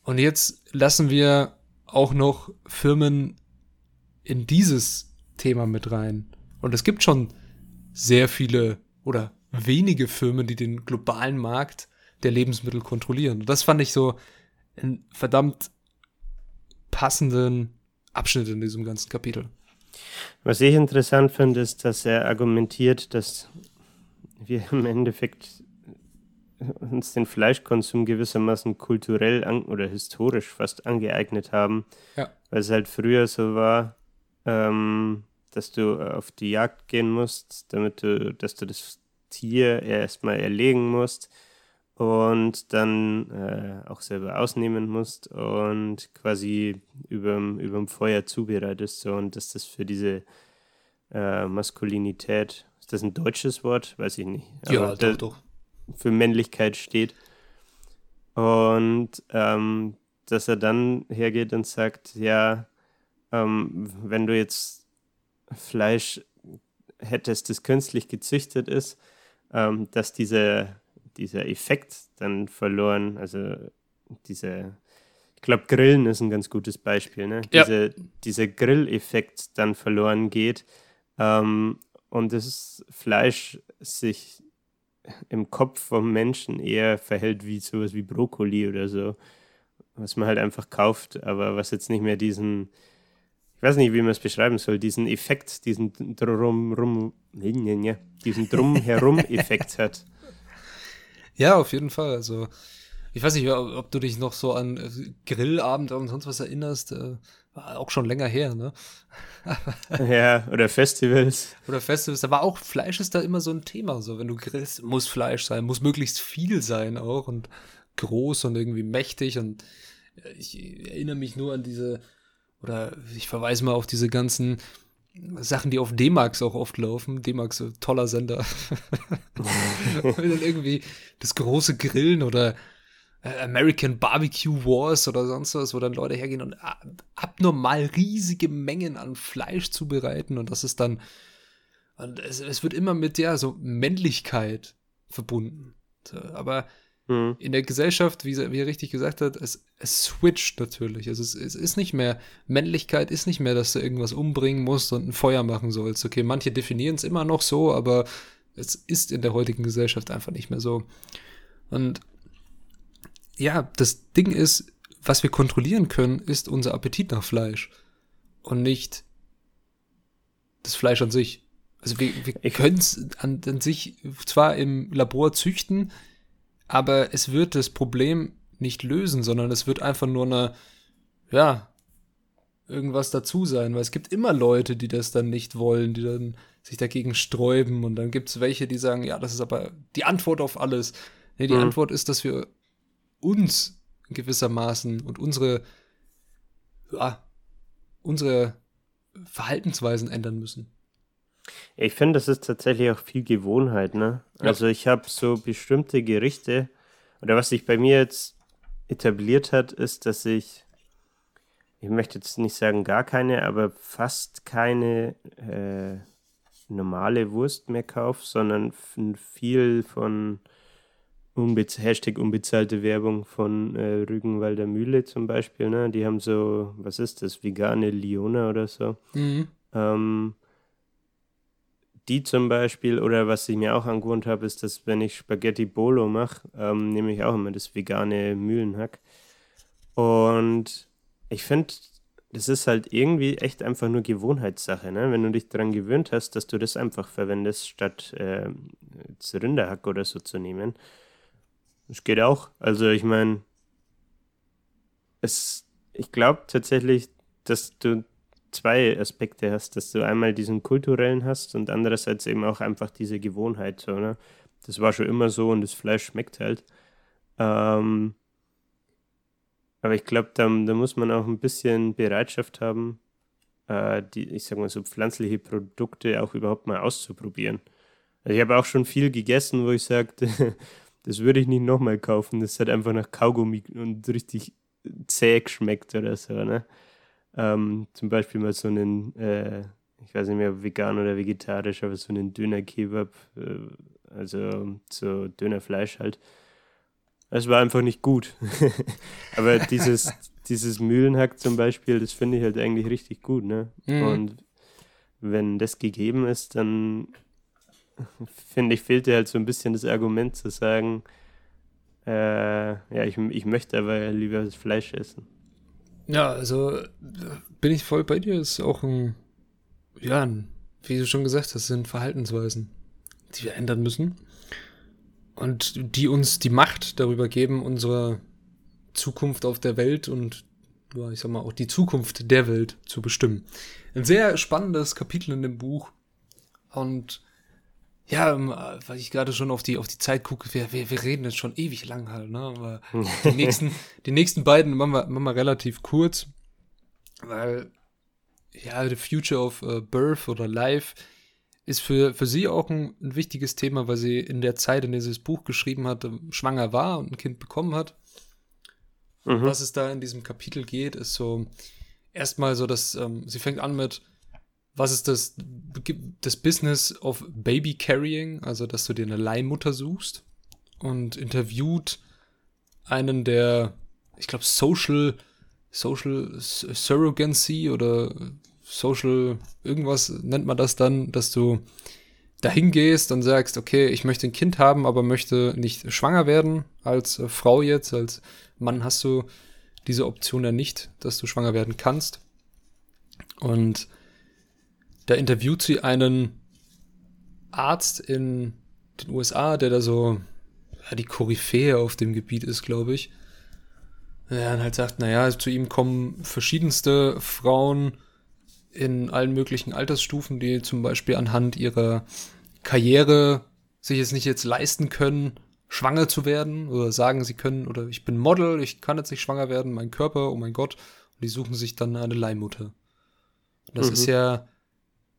Und jetzt lassen wir auch noch Firmen in dieses Thema mit rein. Und es gibt schon sehr viele oder wenige Firmen, die den globalen Markt der Lebensmittel kontrollieren. Und das fand ich so einen verdammt passenden Abschnitt in diesem ganzen Kapitel. Was ich interessant finde, ist, dass er argumentiert, dass wir im Endeffekt uns den Fleischkonsum gewissermaßen kulturell oder historisch fast angeeignet haben. Ja. Weil es halt früher so war, ähm, dass du auf die Jagd gehen musst, damit du, dass du das Tier erstmal erlegen musst und dann äh, auch selber ausnehmen musst und quasi überm, überm Feuer zubereitest. So, und dass das für diese äh, Maskulinität, ist das ein deutsches Wort? Weiß ich nicht. Aber da- doch. für Männlichkeit steht. Und ähm, dass er dann hergeht und sagt, ja, ähm, wenn du jetzt Fleisch hättest, das künstlich gezüchtet ist, ähm, dass dieser, dieser Effekt dann verloren, also diese, ich glaube, Grillen ist ein ganz gutes Beispiel, ne? Ja. Diese, dieser Grilleffekt dann verloren geht ähm, und das Fleisch sich im Kopf vom Menschen eher verhält wie sowas wie Brokkoli oder so, was man halt einfach kauft, aber was jetzt nicht mehr diesen, ich weiß nicht, wie man es beschreiben soll, diesen Effekt, diesen drum, rum, nee, nee, nee, diesen drumherum-Effekt hat. Ja, auf jeden Fall. Also, ich weiß nicht, ob du dich noch so an äh, Grillabend und sonst was erinnerst. Äh, war auch schon länger her, ne? Ja, oder Festivals. Oder Festivals, da war auch Fleisch ist da immer so ein Thema. So, wenn du grillst, muss Fleisch sein, muss möglichst viel sein auch. Und groß und irgendwie mächtig und ich erinnere mich nur an diese, oder ich verweise mal auf diese ganzen Sachen, die auf D-Max auch oft laufen. D-Max, toller Sender. und dann irgendwie das große Grillen oder äh, American Barbecue Wars oder sonst was, wo dann Leute hergehen und abnormal riesige Mengen an Fleisch zubereiten und das ist dann, und es, es wird immer mit der so Männlichkeit verbunden. So, aber mhm. in der Gesellschaft, wie, wie er richtig gesagt hat, es, es switcht natürlich. Also es, es, ist nicht mehr, Männlichkeit ist nicht mehr, dass du irgendwas umbringen musst und ein Feuer machen sollst. Okay, manche definieren es immer noch so, aber es ist in der heutigen Gesellschaft einfach nicht mehr so. Und ja, das Ding ist, was wir kontrollieren können, ist unser Appetit nach Fleisch und nicht das Fleisch an sich. Also wir, wir können es an, an sich zwar im Labor züchten, aber es wird das Problem nicht lösen, sondern es wird einfach nur eine, ja, irgendwas dazu sein, weil es gibt immer Leute, die das dann nicht wollen, die dann sich dagegen sträuben und dann gibt es welche, die sagen, ja, das ist aber die Antwort auf alles. Nee, die mhm. Antwort ist, dass wir uns gewissermaßen und unsere, ja, unsere Verhaltensweisen ändern müssen. Ich finde, das ist tatsächlich auch viel Gewohnheit, ne? Ja. Also ich habe so bestimmte Gerichte, oder was sich bei mir jetzt etabliert hat, ist, dass ich, ich möchte jetzt nicht sagen gar keine, aber fast keine äh, normale Wurst mehr kaufe, sondern viel von Unbez Hashtag unbezahlte Werbung von äh, Rügenwalder Mühle zum Beispiel, ne? Die haben so, was ist das, vegane Liona oder so. Mhm. Ähm, die zum Beispiel, oder was ich mir auch angewohnt habe, ist, dass wenn ich Spaghetti Bolo mache, ähm, nehme ich auch immer das vegane Mühlenhack. Und ich finde, das ist halt irgendwie echt einfach nur Gewohnheitssache, ne? Wenn du dich daran gewöhnt hast, dass du das einfach verwendest, statt äh, Rinderhack oder so zu nehmen das geht auch. Also ich meine, es, ich glaube tatsächlich, dass du zwei Aspekte hast, dass du einmal diesen kulturellen hast und andererseits eben auch einfach diese Gewohnheit. So, ne? Das war schon immer so und das Fleisch schmeckt halt. Ähm, aber ich glaube, da, da, muss man auch ein bisschen Bereitschaft haben, äh, die, ich sag mal so pflanzliche Produkte auch überhaupt mal auszuprobieren. Also ich habe auch schon viel gegessen, wo ich sagte, das würde ich nicht nochmal kaufen. Das hat einfach nach Kaugummi und richtig zäh geschmeckt oder so, ne? Ähm, zum Beispiel mal so einen, äh, ich weiß nicht mehr, vegan oder vegetarisch, aber so einen Döner-Kebab, äh, also so Dönerfleisch halt. Es war einfach nicht gut. aber dieses, dieses Mühlenhack zum Beispiel, das finde ich halt eigentlich richtig gut, ne? Mhm. Und wenn das gegeben ist, dann finde ich, fehlte halt so ein bisschen das Argument zu sagen, äh, ja, ich, ich möchte aber lieber das Fleisch essen. Ja, also bin ich voll bei dir. Ist auch ein, ja, ein, wie du schon gesagt hast, sind Verhaltensweisen, die wir ändern müssen und die uns die Macht darüber geben, unsere Zukunft auf der Welt und ja, ich sag mal auch die Zukunft der Welt zu bestimmen. Ein sehr spannendes Kapitel in dem Buch und ja, ähm, weil ich gerade schon auf die, auf die Zeit gucke, wir, wir, wir reden jetzt schon ewig lang halt, ne? Aber die nächsten, die nächsten beiden machen wir, machen wir relativ kurz, weil, ja, The Future of uh, Birth oder Life ist für, für sie auch ein, ein, wichtiges Thema, weil sie in der Zeit, in der sie das Buch geschrieben hat, schwanger war und ein Kind bekommen hat. Mhm. Was es da in diesem Kapitel geht, ist so erstmal so, dass ähm, sie fängt an mit, was ist das, das Business of Baby Carrying, also dass du dir eine Leihmutter suchst und interviewt einen der, ich glaube, Social, Social Surrogacy oder Social, irgendwas nennt man das dann, dass du dahin gehst und sagst, okay, ich möchte ein Kind haben, aber möchte nicht schwanger werden als Frau jetzt, als Mann hast du diese Option ja nicht, dass du schwanger werden kannst. Und da interviewt sie einen Arzt in den USA, der da so ja, die Koryphäe auf dem Gebiet ist, glaube ich. Der dann halt sagt, naja, zu ihm kommen verschiedenste Frauen in allen möglichen Altersstufen, die zum Beispiel anhand ihrer Karriere sich es nicht jetzt leisten können, schwanger zu werden oder sagen, sie können, oder ich bin Model, ich kann jetzt nicht schwanger werden, mein Körper, oh mein Gott. Und die suchen sich dann eine Leihmutter. Und das mhm. ist ja,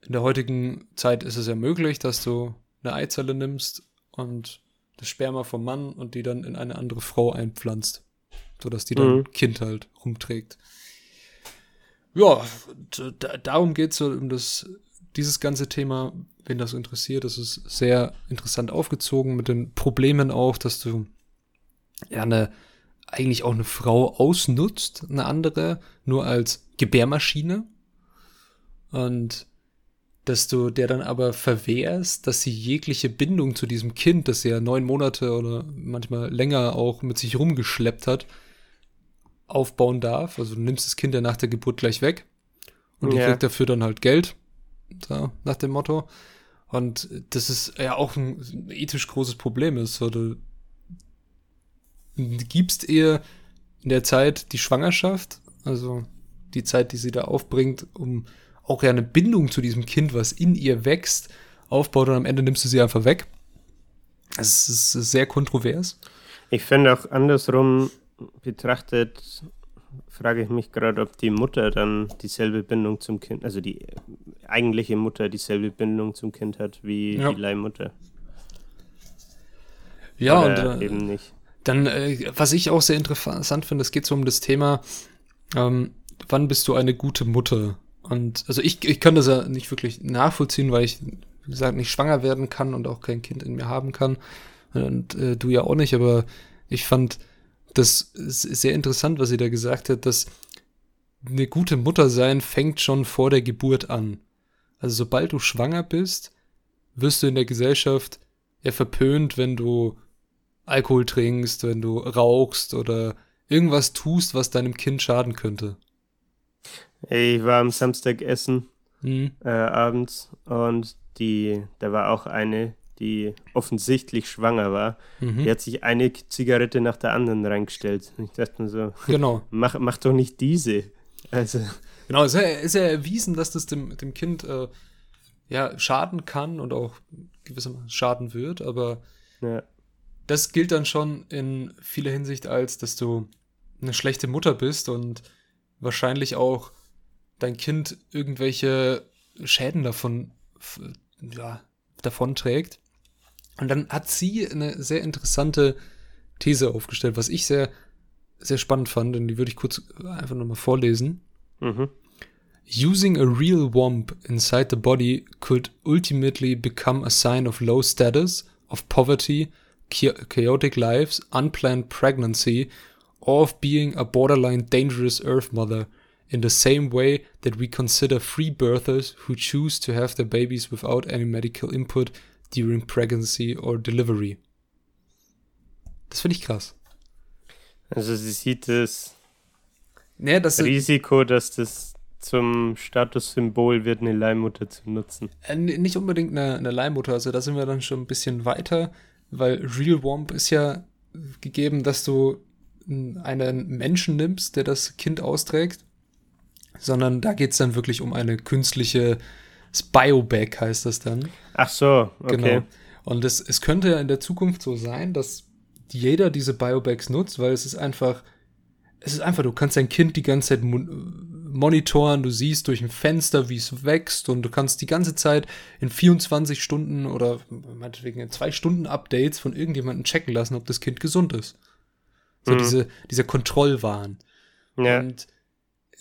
in der heutigen Zeit ist es ja möglich, dass du eine Eizelle nimmst und das Sperma vom Mann und die dann in eine andere Frau einpflanzt. Sodass die dann mhm. Kind halt rumträgt. Ja, darum geht es so um das, dieses ganze Thema, wenn das interessiert, das ist sehr interessant aufgezogen mit den Problemen auch, dass du ja eine, eigentlich auch eine Frau ausnutzt, eine andere, nur als Gebärmaschine. Und dass du der dann aber verwehrst, dass sie jegliche Bindung zu diesem Kind, das ja neun Monate oder manchmal länger auch mit sich rumgeschleppt hat, aufbauen darf. Also du nimmst das Kind ja nach der Geburt gleich weg und ja. die kriegt dafür dann halt Geld, so, nach dem Motto. Und das ist ja auch ein ethisch großes Problem ist. So, du gibst ihr in der Zeit die Schwangerschaft, also die Zeit, die sie da aufbringt, um auch ja eine Bindung zu diesem Kind, was in ihr wächst, aufbaut und am Ende nimmst du sie einfach weg. Das ist sehr kontrovers. Ich finde auch andersrum betrachtet, frage ich mich gerade, ob die Mutter dann dieselbe Bindung zum Kind, also die eigentliche Mutter dieselbe Bindung zum Kind hat wie ja. die Leihmutter. Ja, Oder und äh, eben nicht. Dann, äh, was ich auch sehr interessant finde, es geht so um das Thema, ähm, wann bist du eine gute Mutter? Und also ich, ich kann das ja nicht wirklich nachvollziehen, weil ich, wie gesagt, nicht schwanger werden kann und auch kein Kind in mir haben kann. Und äh, du ja auch nicht, aber ich fand das sehr interessant, was sie da gesagt hat, dass eine gute Mutter sein fängt schon vor der Geburt an. Also sobald du schwanger bist, wirst du in der Gesellschaft eher verpönt, wenn du Alkohol trinkst, wenn du rauchst oder irgendwas tust, was deinem Kind schaden könnte. Ich war am Samstag essen mhm. äh, abends und die, da war auch eine, die offensichtlich schwanger war. Mhm. Die hat sich eine Zigarette nach der anderen reingestellt. Ich dachte mir so, genau. mach, mach doch nicht diese. Also. Genau, es ist ja, ist ja erwiesen, dass das dem, dem Kind äh, ja, schaden kann und auch gewissermaßen schaden wird, aber ja. das gilt dann schon in vieler Hinsicht als, dass du eine schlechte Mutter bist und wahrscheinlich auch dein Kind irgendwelche Schäden davon ja, davon trägt. Und dann hat sie eine sehr interessante These aufgestellt, was ich sehr, sehr spannend fand, und die würde ich kurz einfach nochmal vorlesen. Mhm. Using a real womb inside the body could ultimately become a sign of low status, of poverty, chaotic lives, unplanned pregnancy, or of being a borderline dangerous Earth Mother – in the same way that we consider free birthers who choose to have their babies without any medical input during pregnancy or delivery. Das finde ich krass. Also sie sieht das, nee, das Risiko, dass das zum Statussymbol wird, eine Leihmutter zu nutzen. Äh, nicht unbedingt eine, eine Leihmutter, also da sind wir dann schon ein bisschen weiter, weil Real Womp ist ja gegeben, dass du einen Menschen nimmst, der das Kind austrägt sondern da geht es dann wirklich um eine künstliche Biobag, heißt das dann. Ach so, okay. Genau. Und es, es könnte ja in der Zukunft so sein, dass jeder diese Biobags nutzt, weil es ist einfach, es ist einfach, du kannst dein Kind die ganze Zeit monitoren, du siehst durch ein Fenster, wie es wächst und du kannst die ganze Zeit in 24 Stunden oder meinetwegen in zwei Stunden Updates von irgendjemandem checken lassen, ob das Kind gesund ist. So mhm. diese, dieser Kontrollwahn. Ja. Und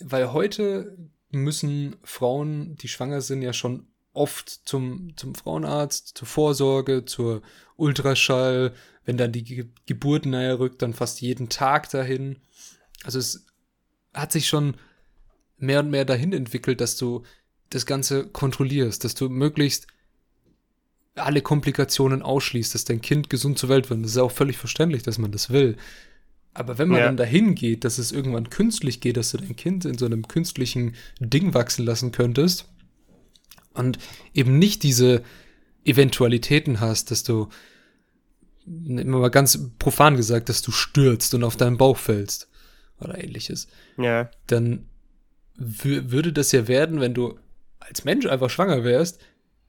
weil heute müssen Frauen, die schwanger sind, ja schon oft zum, zum Frauenarzt, zur Vorsorge, zur Ultraschall, wenn dann die Ge Geburt näher rückt, dann fast jeden Tag dahin. Also es hat sich schon mehr und mehr dahin entwickelt, dass du das Ganze kontrollierst, dass du möglichst alle Komplikationen ausschließt, dass dein Kind gesund zur Welt wird. Das ist auch völlig verständlich, dass man das will. Aber wenn man ja. dann dahin geht, dass es irgendwann künstlich geht, dass du dein Kind in so einem künstlichen Ding wachsen lassen könntest und eben nicht diese Eventualitäten hast, dass du immer mal ganz profan gesagt, dass du stürzt und auf deinen Bauch fällst oder ähnliches. Ja. Dann würde das ja werden, wenn du als Mensch einfach schwanger wärst,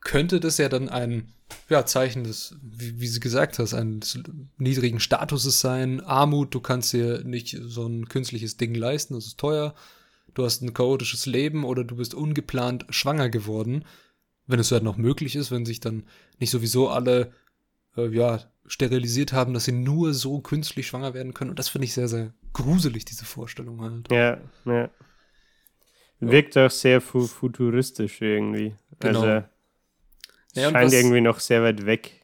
könnte das ja dann ein ja, Zeichen des, wie, wie sie gesagt hast, eines niedrigen Statuses sein, Armut, du kannst dir nicht so ein künstliches Ding leisten, das ist teuer, du hast ein chaotisches Leben oder du bist ungeplant schwanger geworden, wenn es halt noch möglich ist, wenn sich dann nicht sowieso alle äh, ja, sterilisiert haben, dass sie nur so künstlich schwanger werden können. Und das finde ich sehr, sehr gruselig, diese Vorstellung halt. Ja, ja. Wirkt auch sehr fu futuristisch irgendwie. Genau. Also ja, scheint was, irgendwie noch sehr weit weg.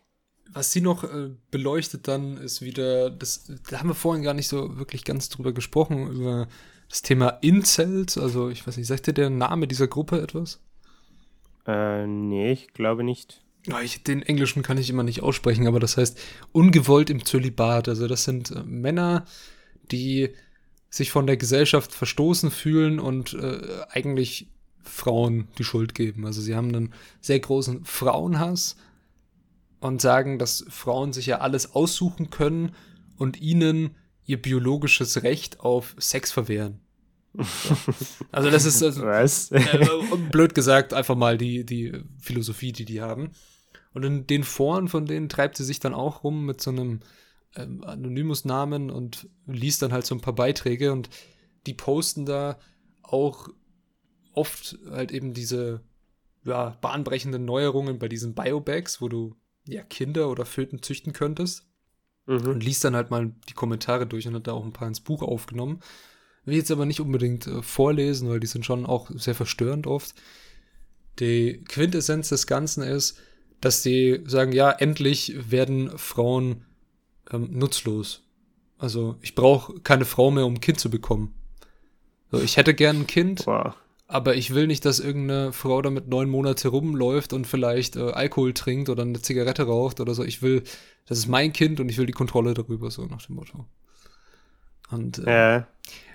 Was sie noch äh, beleuchtet dann ist wieder, das, da haben wir vorhin gar nicht so wirklich ganz drüber gesprochen, über das Thema Incels. Also ich weiß nicht, sagt dir der Name dieser Gruppe etwas? Äh, nee, ich glaube nicht. Ich, den Englischen kann ich immer nicht aussprechen, aber das heißt ungewollt im Zölibat. Also das sind äh, Männer, die sich von der Gesellschaft verstoßen fühlen und äh, eigentlich Frauen die Schuld geben. Also sie haben einen sehr großen Frauenhass und sagen, dass Frauen sich ja alles aussuchen können und ihnen ihr biologisches Recht auf Sex verwehren. Also das ist also? Äh, blöd gesagt einfach mal die, die Philosophie, die die haben. Und in den Foren von denen treibt sie sich dann auch rum mit so einem ähm, Anonymous-Namen und liest dann halt so ein paar Beiträge und die posten da auch oft halt eben diese ja, bahnbrechenden Neuerungen bei diesen Biobags, wo du ja Kinder oder Föten züchten könntest. Mhm. Und liest dann halt mal die Kommentare durch und hat da auch ein paar ins Buch aufgenommen. Will jetzt aber nicht unbedingt äh, vorlesen, weil die sind schon auch sehr verstörend oft. Die Quintessenz des Ganzen ist, dass die sagen, ja, endlich werden Frauen ähm, nutzlos. Also ich brauche keine Frau mehr, um ein Kind zu bekommen. So, ich hätte gern ein Kind, wow. Aber ich will nicht, dass irgendeine Frau damit neun Monate rumläuft und vielleicht äh, Alkohol trinkt oder eine Zigarette raucht oder so. Ich will, das ist mein Kind und ich will die Kontrolle darüber, so nach dem Motto. Und äh, ja.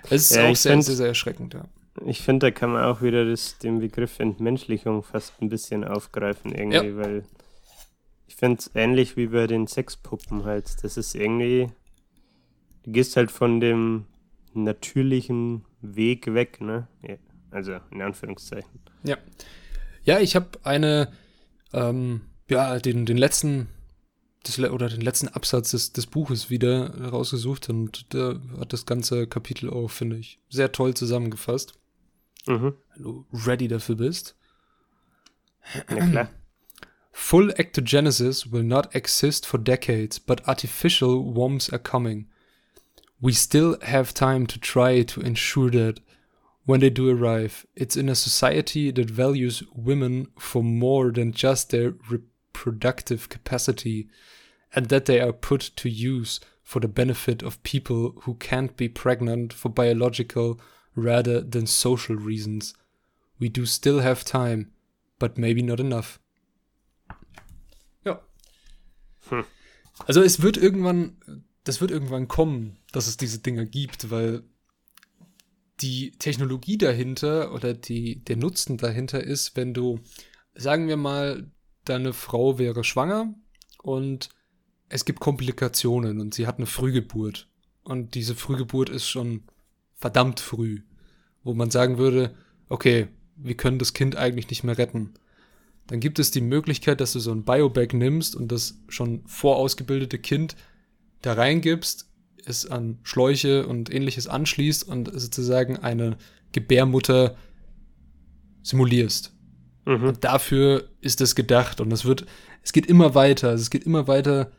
es ist ja, auch sehr, find, sehr, sehr erschreckend, ja. Ich finde, da kann man auch wieder das, den Begriff Entmenschlichung fast ein bisschen aufgreifen, irgendwie, ja. weil ich finde es ähnlich wie bei den Sexpuppen halt. Das ist irgendwie, du gehst halt von dem natürlichen Weg weg, ne? Ja, also in Anführungszeichen. Ja. Ja, ich habe eine, ähm, ja, den, den letzten das, oder den letzten Absatz des, des Buches wieder rausgesucht und da hat das ganze Kapitel auch, finde ich, sehr toll zusammengefasst. Mhm. Wenn du ready dafür bist. Ja, klar. Full ectogenesis will not exist for decades, but artificial worms are coming. We still have time to try to ensure that when they do arrive, it's in a society that values women for more than just their reproductive capacity, and that they are put to use for the benefit of people who can't be pregnant for biological rather than social reasons. We do still have time, but maybe not enough. Ja. Hm. Also es wird irgendwann, das wird irgendwann kommen, dass es diese Dinger gibt, weil die Technologie dahinter oder die, der Nutzen dahinter ist, wenn du, sagen wir mal, deine Frau wäre schwanger und es gibt Komplikationen und sie hat eine Frühgeburt. Und diese Frühgeburt ist schon verdammt früh, wo man sagen würde, okay, wir können das Kind eigentlich nicht mehr retten. Dann gibt es die Möglichkeit, dass du so ein Biobag nimmst und das schon vorausgebildete Kind da reingibst, es an Schläuche und ähnliches anschließt und sozusagen eine Gebärmutter simulierst. Mhm. Und dafür ist es gedacht und es wird, es geht immer weiter, also es geht immer weiter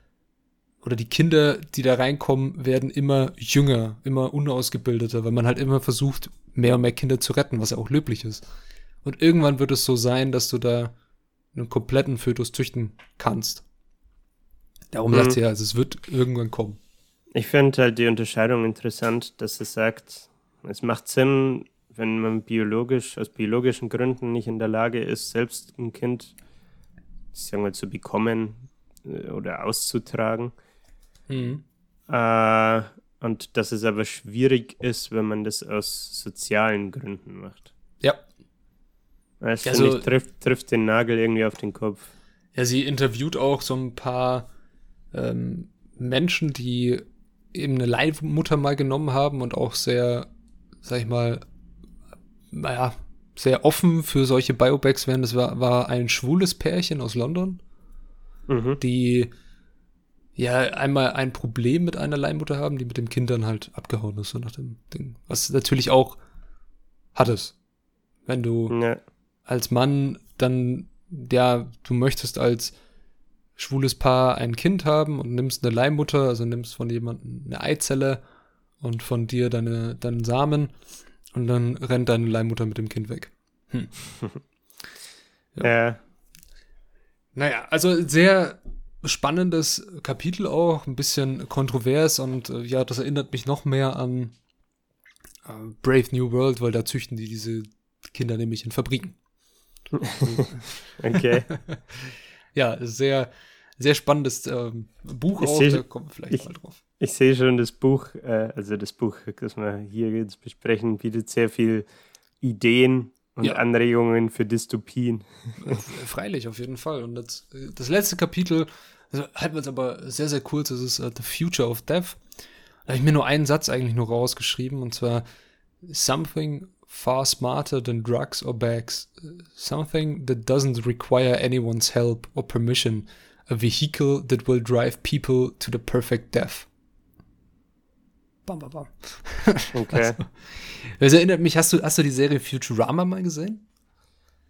oder die Kinder, die da reinkommen, werden immer jünger, immer unausgebildeter, weil man halt immer versucht, mehr und mehr Kinder zu retten, was ja auch löblich ist. Und irgendwann wird es so sein, dass du da einen kompletten Fötus züchten kannst. Darum mhm. sagt sie ja, also es wird irgendwann kommen. Ich finde halt die Unterscheidung interessant, dass es sagt, es macht Sinn, wenn man biologisch, aus biologischen Gründen nicht in der Lage ist, selbst ein Kind, sagen wir, zu bekommen äh, oder auszutragen, Mhm. Äh, und dass es aber schwierig ist, wenn man das aus sozialen Gründen macht. Ja. Das also, ich, trifft, trifft den Nagel irgendwie auf den Kopf. Ja, sie interviewt auch so ein paar ähm, Menschen, die eben eine Leihmutter mal genommen haben und auch sehr, sag ich mal, naja, sehr offen für solche Biobags wären. Das war, war ein schwules Pärchen aus London, Mhm. die ja einmal ein Problem mit einer Leihmutter haben, die mit dem Kind dann halt abgehauen ist, so nach dem Ding. Was natürlich auch hat es. Wenn du Ja. als Mann dann, ja, du möchtest als schwules Paar ein Kind haben und nimmst eine Leihmutter, also nimmst von jemandem eine Eizelle und von dir deine, deinen Samen und dann rennt deine Leihmutter mit dem Kind weg. Hm. Ja. Naja, also sehr spannendes Kapitel auch, ein bisschen kontrovers und äh, ja, das erinnert mich noch mehr an äh, Brave New World, weil da züchten die diese Kinder nämlich in Fabriken. Okay. Ja, sehr, sehr spannendes ähm, Buch Ich auch, seh- da kommen wir vielleicht ich- mal drauf. Ich sehe schon das Buch, äh, also das Buch, das wir hier jetzt besprechen, bietet sehr viel Ideen und Ja. Anregungen für Dystopien. Äh, Freilich, auf jeden Fall. Und das, das letzte Kapitel, also halten wir es aber sehr, sehr kurz, das ist äh, The Future of Death. Da habe ich mir nur einen Satz eigentlich nur rausgeschrieben, und zwar Something far smarter than drugs or bags. Something that doesn't require anyone's help or permission. A vehicle that will drive people to the perfect death. Bam, bam, bam. Okay. Das erinnert mich, hast du, hast du die Serie Futurama mal gesehen?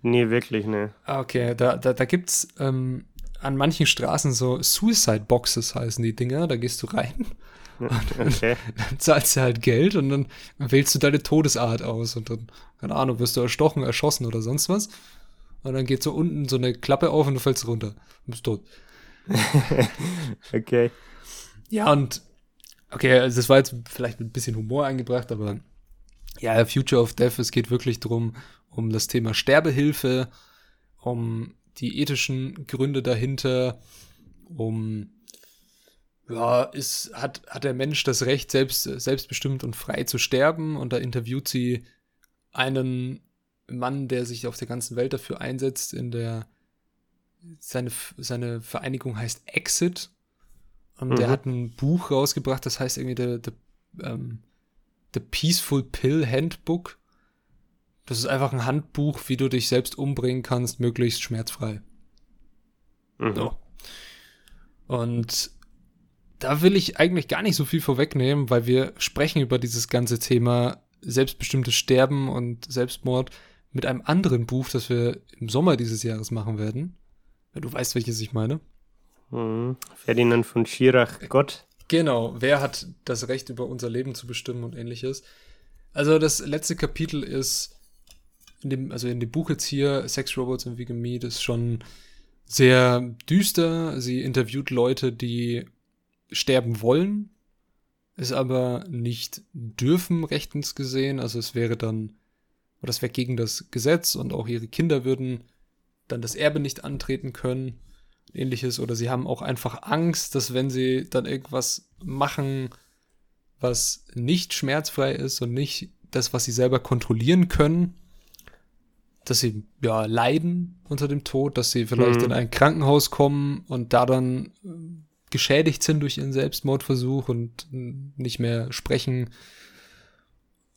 Nee, wirklich, ne. Ah, Okay, da, da, da gibt es ähm, an manchen Straßen so Suicide Boxes heißen die Dinger. Da gehst du rein, Okay. dann zahlst du halt Geld und dann wählst du deine Todesart aus und dann, keine Ahnung, wirst du erstochen, erschossen oder sonst was. Und dann geht so unten so eine Klappe auf und du fällst runter. Und bist tot. Okay. Ja, und okay, also das war jetzt vielleicht mit ein bisschen Humor eingebracht, aber ja, Future of Death, es geht wirklich drum, um das Thema Sterbehilfe, um die ethischen Gründe dahinter, um ja, ist, hat, hat der Mensch das Recht, selbst, selbstbestimmt und frei zu sterben? Und da interviewt sie einen Mann, der sich auf der ganzen Welt dafür einsetzt, in der seine, seine Vereinigung heißt Exit. Und der Mhm. hat ein Buch rausgebracht, das heißt irgendwie The, the, ähm, the Peaceful Pill Handbook. Das ist einfach ein Handbuch, wie du dich selbst umbringen kannst, möglichst schmerzfrei. Mhm. So. Und da will ich eigentlich gar nicht so viel vorwegnehmen, weil wir sprechen über dieses ganze Thema selbstbestimmtes Sterben und Selbstmord mit einem anderen Buch, das wir im Sommer dieses Jahres machen werden. Du weißt, welches ich meine. Mhm. Ferdinand von Schirach, Gott. Genau, wer hat das Recht über unser Leben zu bestimmen und ähnliches. Also das letzte Kapitel ist in dem, also in dem Buch jetzt hier, Sex Robots and Vegan Meat, ist schon sehr düster. Sie interviewt Leute, die sterben wollen, es aber nicht dürfen, rechtens gesehen. Also es wäre dann, oder das wäre gegen das Gesetz und auch ihre Kinder würden dann das Erbe nicht antreten können ähnliches oder sie haben auch einfach Angst, dass wenn sie dann irgendwas machen, was nicht schmerzfrei ist und nicht das, was sie selber kontrollieren können, dass sie ja leiden unter dem Tod, dass sie vielleicht Mhm. in ein Krankenhaus kommen und da dann geschädigt sind durch ihren Selbstmordversuch und nicht mehr sprechen,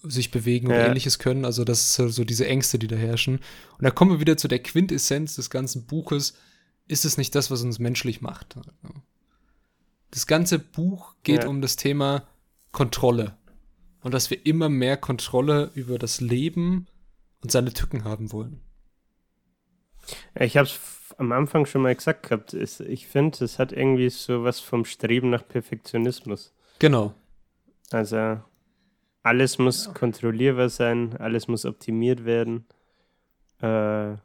sich bewegen oder Ja. ähnliches können. Also das ist so- so diese Ängste, die da herrschen. Und da kommen wir wieder zu der Quintessenz des ganzen Buches. Ist es nicht das, was uns menschlich macht? Das ganze Buch geht Ja. um das Thema Kontrolle. Und dass wir immer mehr Kontrolle über das Leben und seine Tücken haben wollen. Ich habe es am Anfang schon mal gesagt gehabt. Es, ich finde, es hat irgendwie so was vom Streben nach Perfektionismus. Genau. Also alles muss kontrollierbar sein, alles muss optimiert werden. Äh,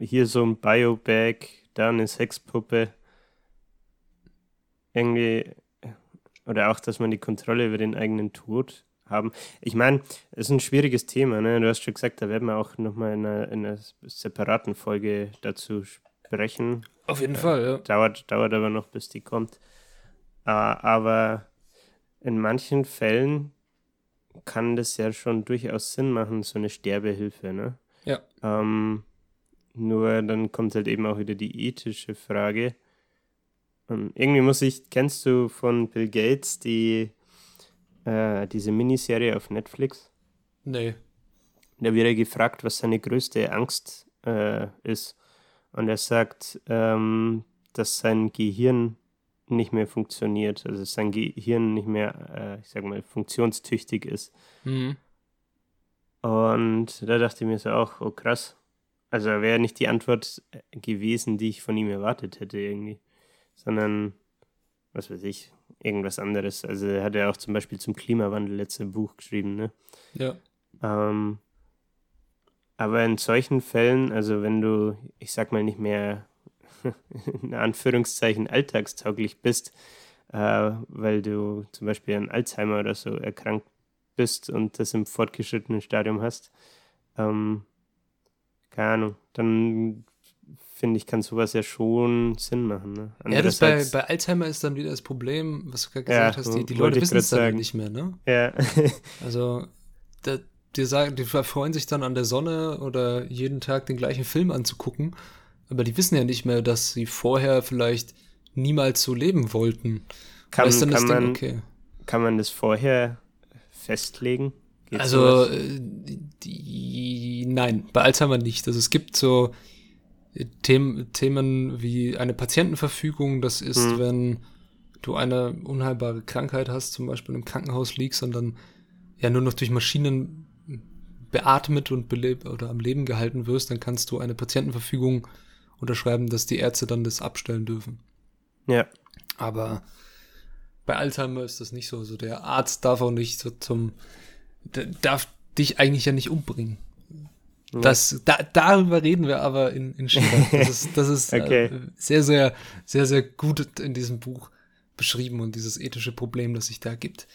hier so ein Biobag, da eine Sexpuppe. Irgendwie, oder auch, dass man die Kontrolle über den eigenen Tod haben. Ich meine, es ist ein schwieriges Thema, ne? Du hast schon gesagt, da werden wir auch nochmal in einer, in einer separaten Folge dazu sprechen. Auf jeden Fall, ja. Dauert, dauert aber noch, bis die kommt. Äh, aber in manchen Fällen kann das ja schon durchaus Sinn machen, so eine Sterbehilfe, ne? Ja. Ähm, nur dann kommt halt eben auch wieder die ethische Frage. Ähm, irgendwie muss ich, kennst du von Bill Gates die, äh, diese Miniserie auf Netflix? Nee. da wird er gefragt, was seine größte Angst äh, ist. Und er sagt, ähm, dass sein Gehirn nicht mehr funktioniert, also sein Gehirn nicht mehr, äh, ich sag mal, funktionstüchtig ist. Mhm. Und da dachte ich mir so auch, oh krass. Also wäre nicht die Antwort äh, gewesen, die ich von ihm erwartet hätte irgendwie, sondern was weiß ich, irgendwas anderes. Also er hat ja auch zum Beispiel zum Klimawandel letzte Buch geschrieben, ne? Ja. Ähm, aber in solchen Fällen, also wenn du, ich sag mal, nicht mehr in Anführungszeichen alltagstauglich bist, äh, weil du zum Beispiel an Alzheimer oder so erkrankt bist und das im fortgeschrittenen Stadium hast, ähm, keine Ahnung, dann finde ich, kann sowas ja schon Sinn machen. Ne? Ja, das bei, bei Alzheimer ist dann wieder das Problem, was du gerade gesagt ja, hast, die, die Leute wissen es dann nicht mehr, ne? Ja. also, da, die sagen, die freuen sich dann an der Sonne oder jeden Tag den gleichen Film anzugucken, aber die wissen ja nicht mehr, dass sie vorher vielleicht niemals so leben wollten. Kann, kann, Ding, man, okay. kann man das vorher festlegen? Geht's also, äh, die, nein, bei Alzheimer nicht. Also es gibt so Themen, Themen wie eine Patientenverfügung, das ist, hm. wenn du eine unheilbare Krankheit hast, zum Beispiel im Krankenhaus liegst und dann ja nur noch durch Maschinen beatmet und belebt oder am Leben gehalten wirst, dann kannst du eine Patientenverfügung unterschreiben, dass die Ärzte dann das abstellen dürfen. Ja. Aber bei Alzheimer ist das nicht so. Also der Arzt darf auch nicht so zum, darf dich eigentlich ja nicht umbringen. Das, da, darüber reden wir aber in, in China. Das ist, das ist okay. äh, sehr, sehr, sehr, sehr gut in diesem Buch beschrieben und dieses ethische Problem, das sich da gibt.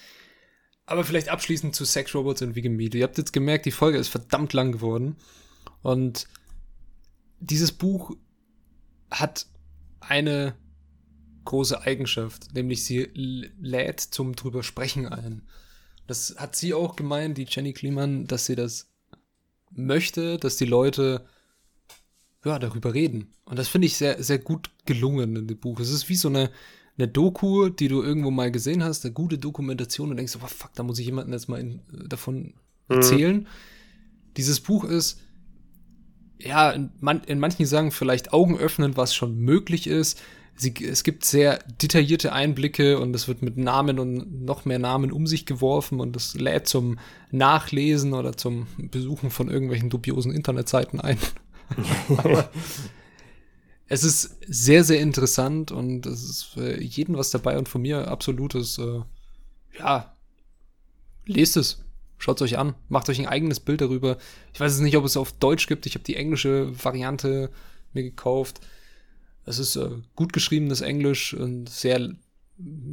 Aber vielleicht abschließend zu Sex Robots und Meat. Ihr habt jetzt gemerkt, die Folge ist verdammt lang geworden. Und dieses Buch hat eine große Eigenschaft, nämlich sie lädt zum drüber sprechen ein. Das hat sie auch gemeint, die Jenny Kliemann, dass sie das möchte, dass die Leute ja, darüber reden. Und das finde ich sehr, sehr gut gelungen in dem Buch. Es ist wie so eine, eine Doku, die du irgendwo mal gesehen hast, eine gute Dokumentation und denkst, oh fuck, da muss ich jemandem jetzt mal in, davon mhm. erzählen. Mhm. Dieses Buch ist, ja, in, man, in manchen sagen vielleicht Augen öffnen, was schon möglich ist. Sie, es gibt sehr detaillierte Einblicke und es wird mit Namen und noch mehr Namen um sich geworfen und es lädt zum Nachlesen oder zum Besuchen von irgendwelchen dubiosen Internetseiten ein. Aber es ist sehr, sehr interessant und es ist für jeden was dabei und von mir absolutes, äh, ja, lest es. Schaut es euch an, macht euch ein eigenes Bild darüber. Ich weiß es nicht, ob es auf Deutsch gibt. Ich habe die englische Variante mir gekauft. Es ist äh, gut geschriebenes Englisch und sehr,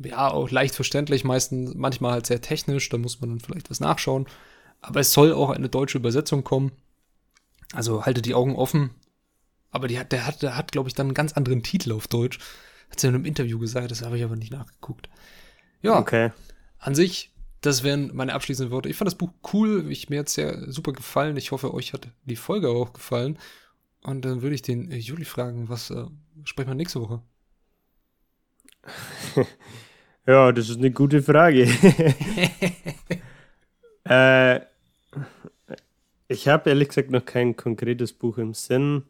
ja, auch leicht verständlich, meistens, manchmal halt sehr technisch, da muss man dann vielleicht was nachschauen. Aber es soll auch eine deutsche Übersetzung kommen. Also halte die Augen offen. Aber die hat, der hat, der hat, glaube ich, dann einen ganz anderen Titel auf Deutsch. Hat sie in einem Interview gesagt, das habe ich aber nicht nachgeguckt. Ja. Okay. An sich, das wären meine abschließenden Worte. Ich fand das Buch cool. Ich, mir hat es sehr super gefallen. Ich hoffe, euch hat die Folge auch gefallen. Und dann würde ich den äh, Juli fragen, was äh, sprechen wir nächste Woche? ja, das ist eine gute Frage. äh, ich habe ehrlich gesagt noch kein konkretes Buch im Sinn,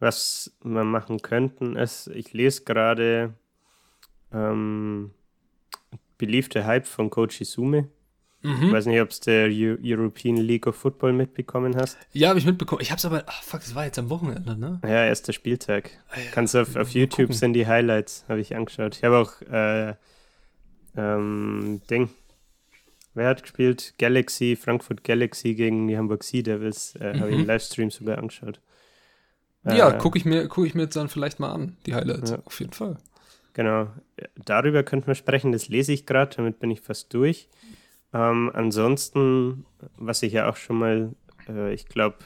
was wir machen könnten. Es, ich lese gerade ähm, Beliebte Hype von Coach Izume. Mhm. Ich weiß nicht, ob du der European League of Football mitbekommen hast. Ja, habe ich mitbekommen. Ich habe es aber, ach fuck, das war jetzt am Wochenende, ne? Ja, erster Spieltag. Ah, ja, Kannst auf, auf YouTube gucken. sind die Highlights, habe ich angeschaut. Ich habe auch, äh, ähm, Ding. Wer hat gespielt? Galaxy, Frankfurt Galaxy gegen die Hamburg Sea Devils. Äh, mhm. Habe ich im Livestream sogar angeschaut. Ja, äh, gucke ich, mir, guck ich mir jetzt dann vielleicht mal an, die Highlights. Ja. Auf jeden Fall. Genau. Darüber könnten wir sprechen. Das lese ich gerade, damit bin ich fast durch. Ähm, ansonsten, was ich ja auch schon mal, äh, ich glaube,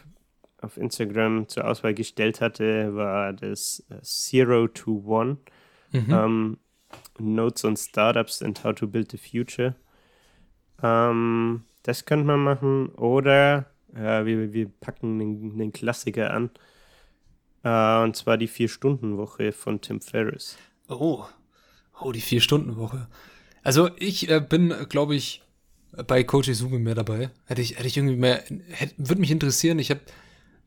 auf Instagram zur Auswahl gestellt hatte, war das äh, Zero to One. Mhm. Ähm, Notes on Startups and How to Build the Future. Ähm, das könnte man machen. Oder äh, wir, wir packen einen, einen Klassiker an. Äh, und zwar die Vier-Stunden-Woche von Tim Ferriss. Oh, oh, die Vier-Stunden-Woche. Also ich äh, bin, glaube ich, bei Coach Izume mehr dabei. Hätte ich, hätte ich irgendwie mehr, würde mich interessieren. Ich habe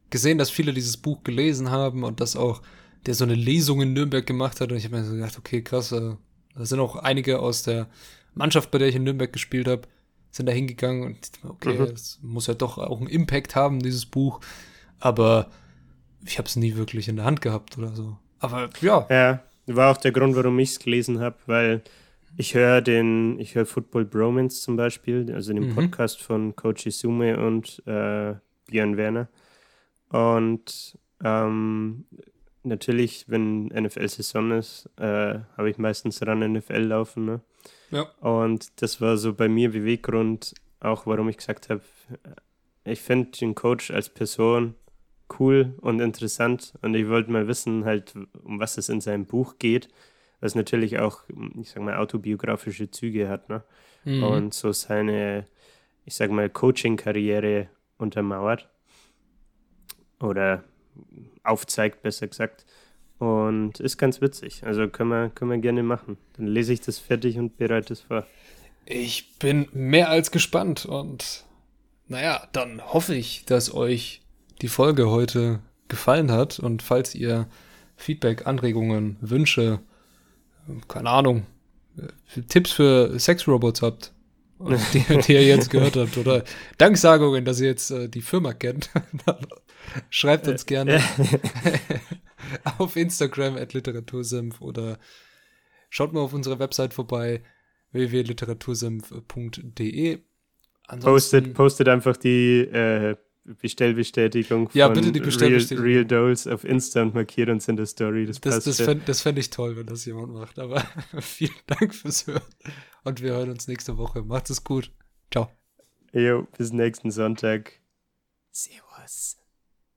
gesehen, dass viele dieses Buch gelesen haben und dass auch der so eine Lesung in Nürnberg gemacht hat. Und ich habe mir so gedacht, okay, krass, äh, da sind auch einige aus der Mannschaft, bei der ich in Nürnberg gespielt habe, sind da hingegangen und okay, mhm. das muss ja doch auch einen Impact haben, dieses Buch. Aber ich habe es nie wirklich in der Hand gehabt oder so. Aber ja. Ja, war auch der Grund, warum ich es gelesen habe, weil ich höre den, ich höre Football Bromance zum Beispiel, also den mhm. Podcast von Coach Isume und äh, Björn Werner. Und ähm, natürlich, wenn NFL-Saison ist, äh, habe ich meistens ran NFL laufen. Ne? Ja. Und das war so bei mir Beweggrund, auch warum ich gesagt habe, ich finde den Coach als Person cool und interessant und ich wollte mal wissen, halt, um was es in seinem Buch geht, was natürlich auch, ich sag mal, autobiografische Züge hat, ne? Mhm. Und so seine, ich sag mal, Coaching-Karriere untermauert oder aufzeigt, besser gesagt. Und ist ganz witzig. Also können wir, können wir gerne machen. Dann lese ich das fertig und bereite es vor. Ich bin mehr als gespannt und naja, dann hoffe ich, dass euch die Folge heute gefallen hat und falls ihr Feedback, Anregungen, Wünsche, keine Ahnung, Tipps für Sexrobots habt, die, die, ihr jetzt gehört habt oder Danksagungen, dass ihr jetzt äh, die Firma kennt, schreibt uns gerne auf Instagram at literatursenf oder schaut mal auf unserer Website vorbei www.literatursenf.de. Postet, postet einfach die äh, Bestellbestätigung ja, bitte die Bestellbestätigung. Real, Real Dolls auf Insta und markiert uns in der Story. Das, das, das fände fänd ich toll, wenn das jemand macht. Aber vielen Dank fürs Hören und wir hören uns nächste Woche. Macht es gut. Ciao. Jo, bis nächsten Sonntag. Servus.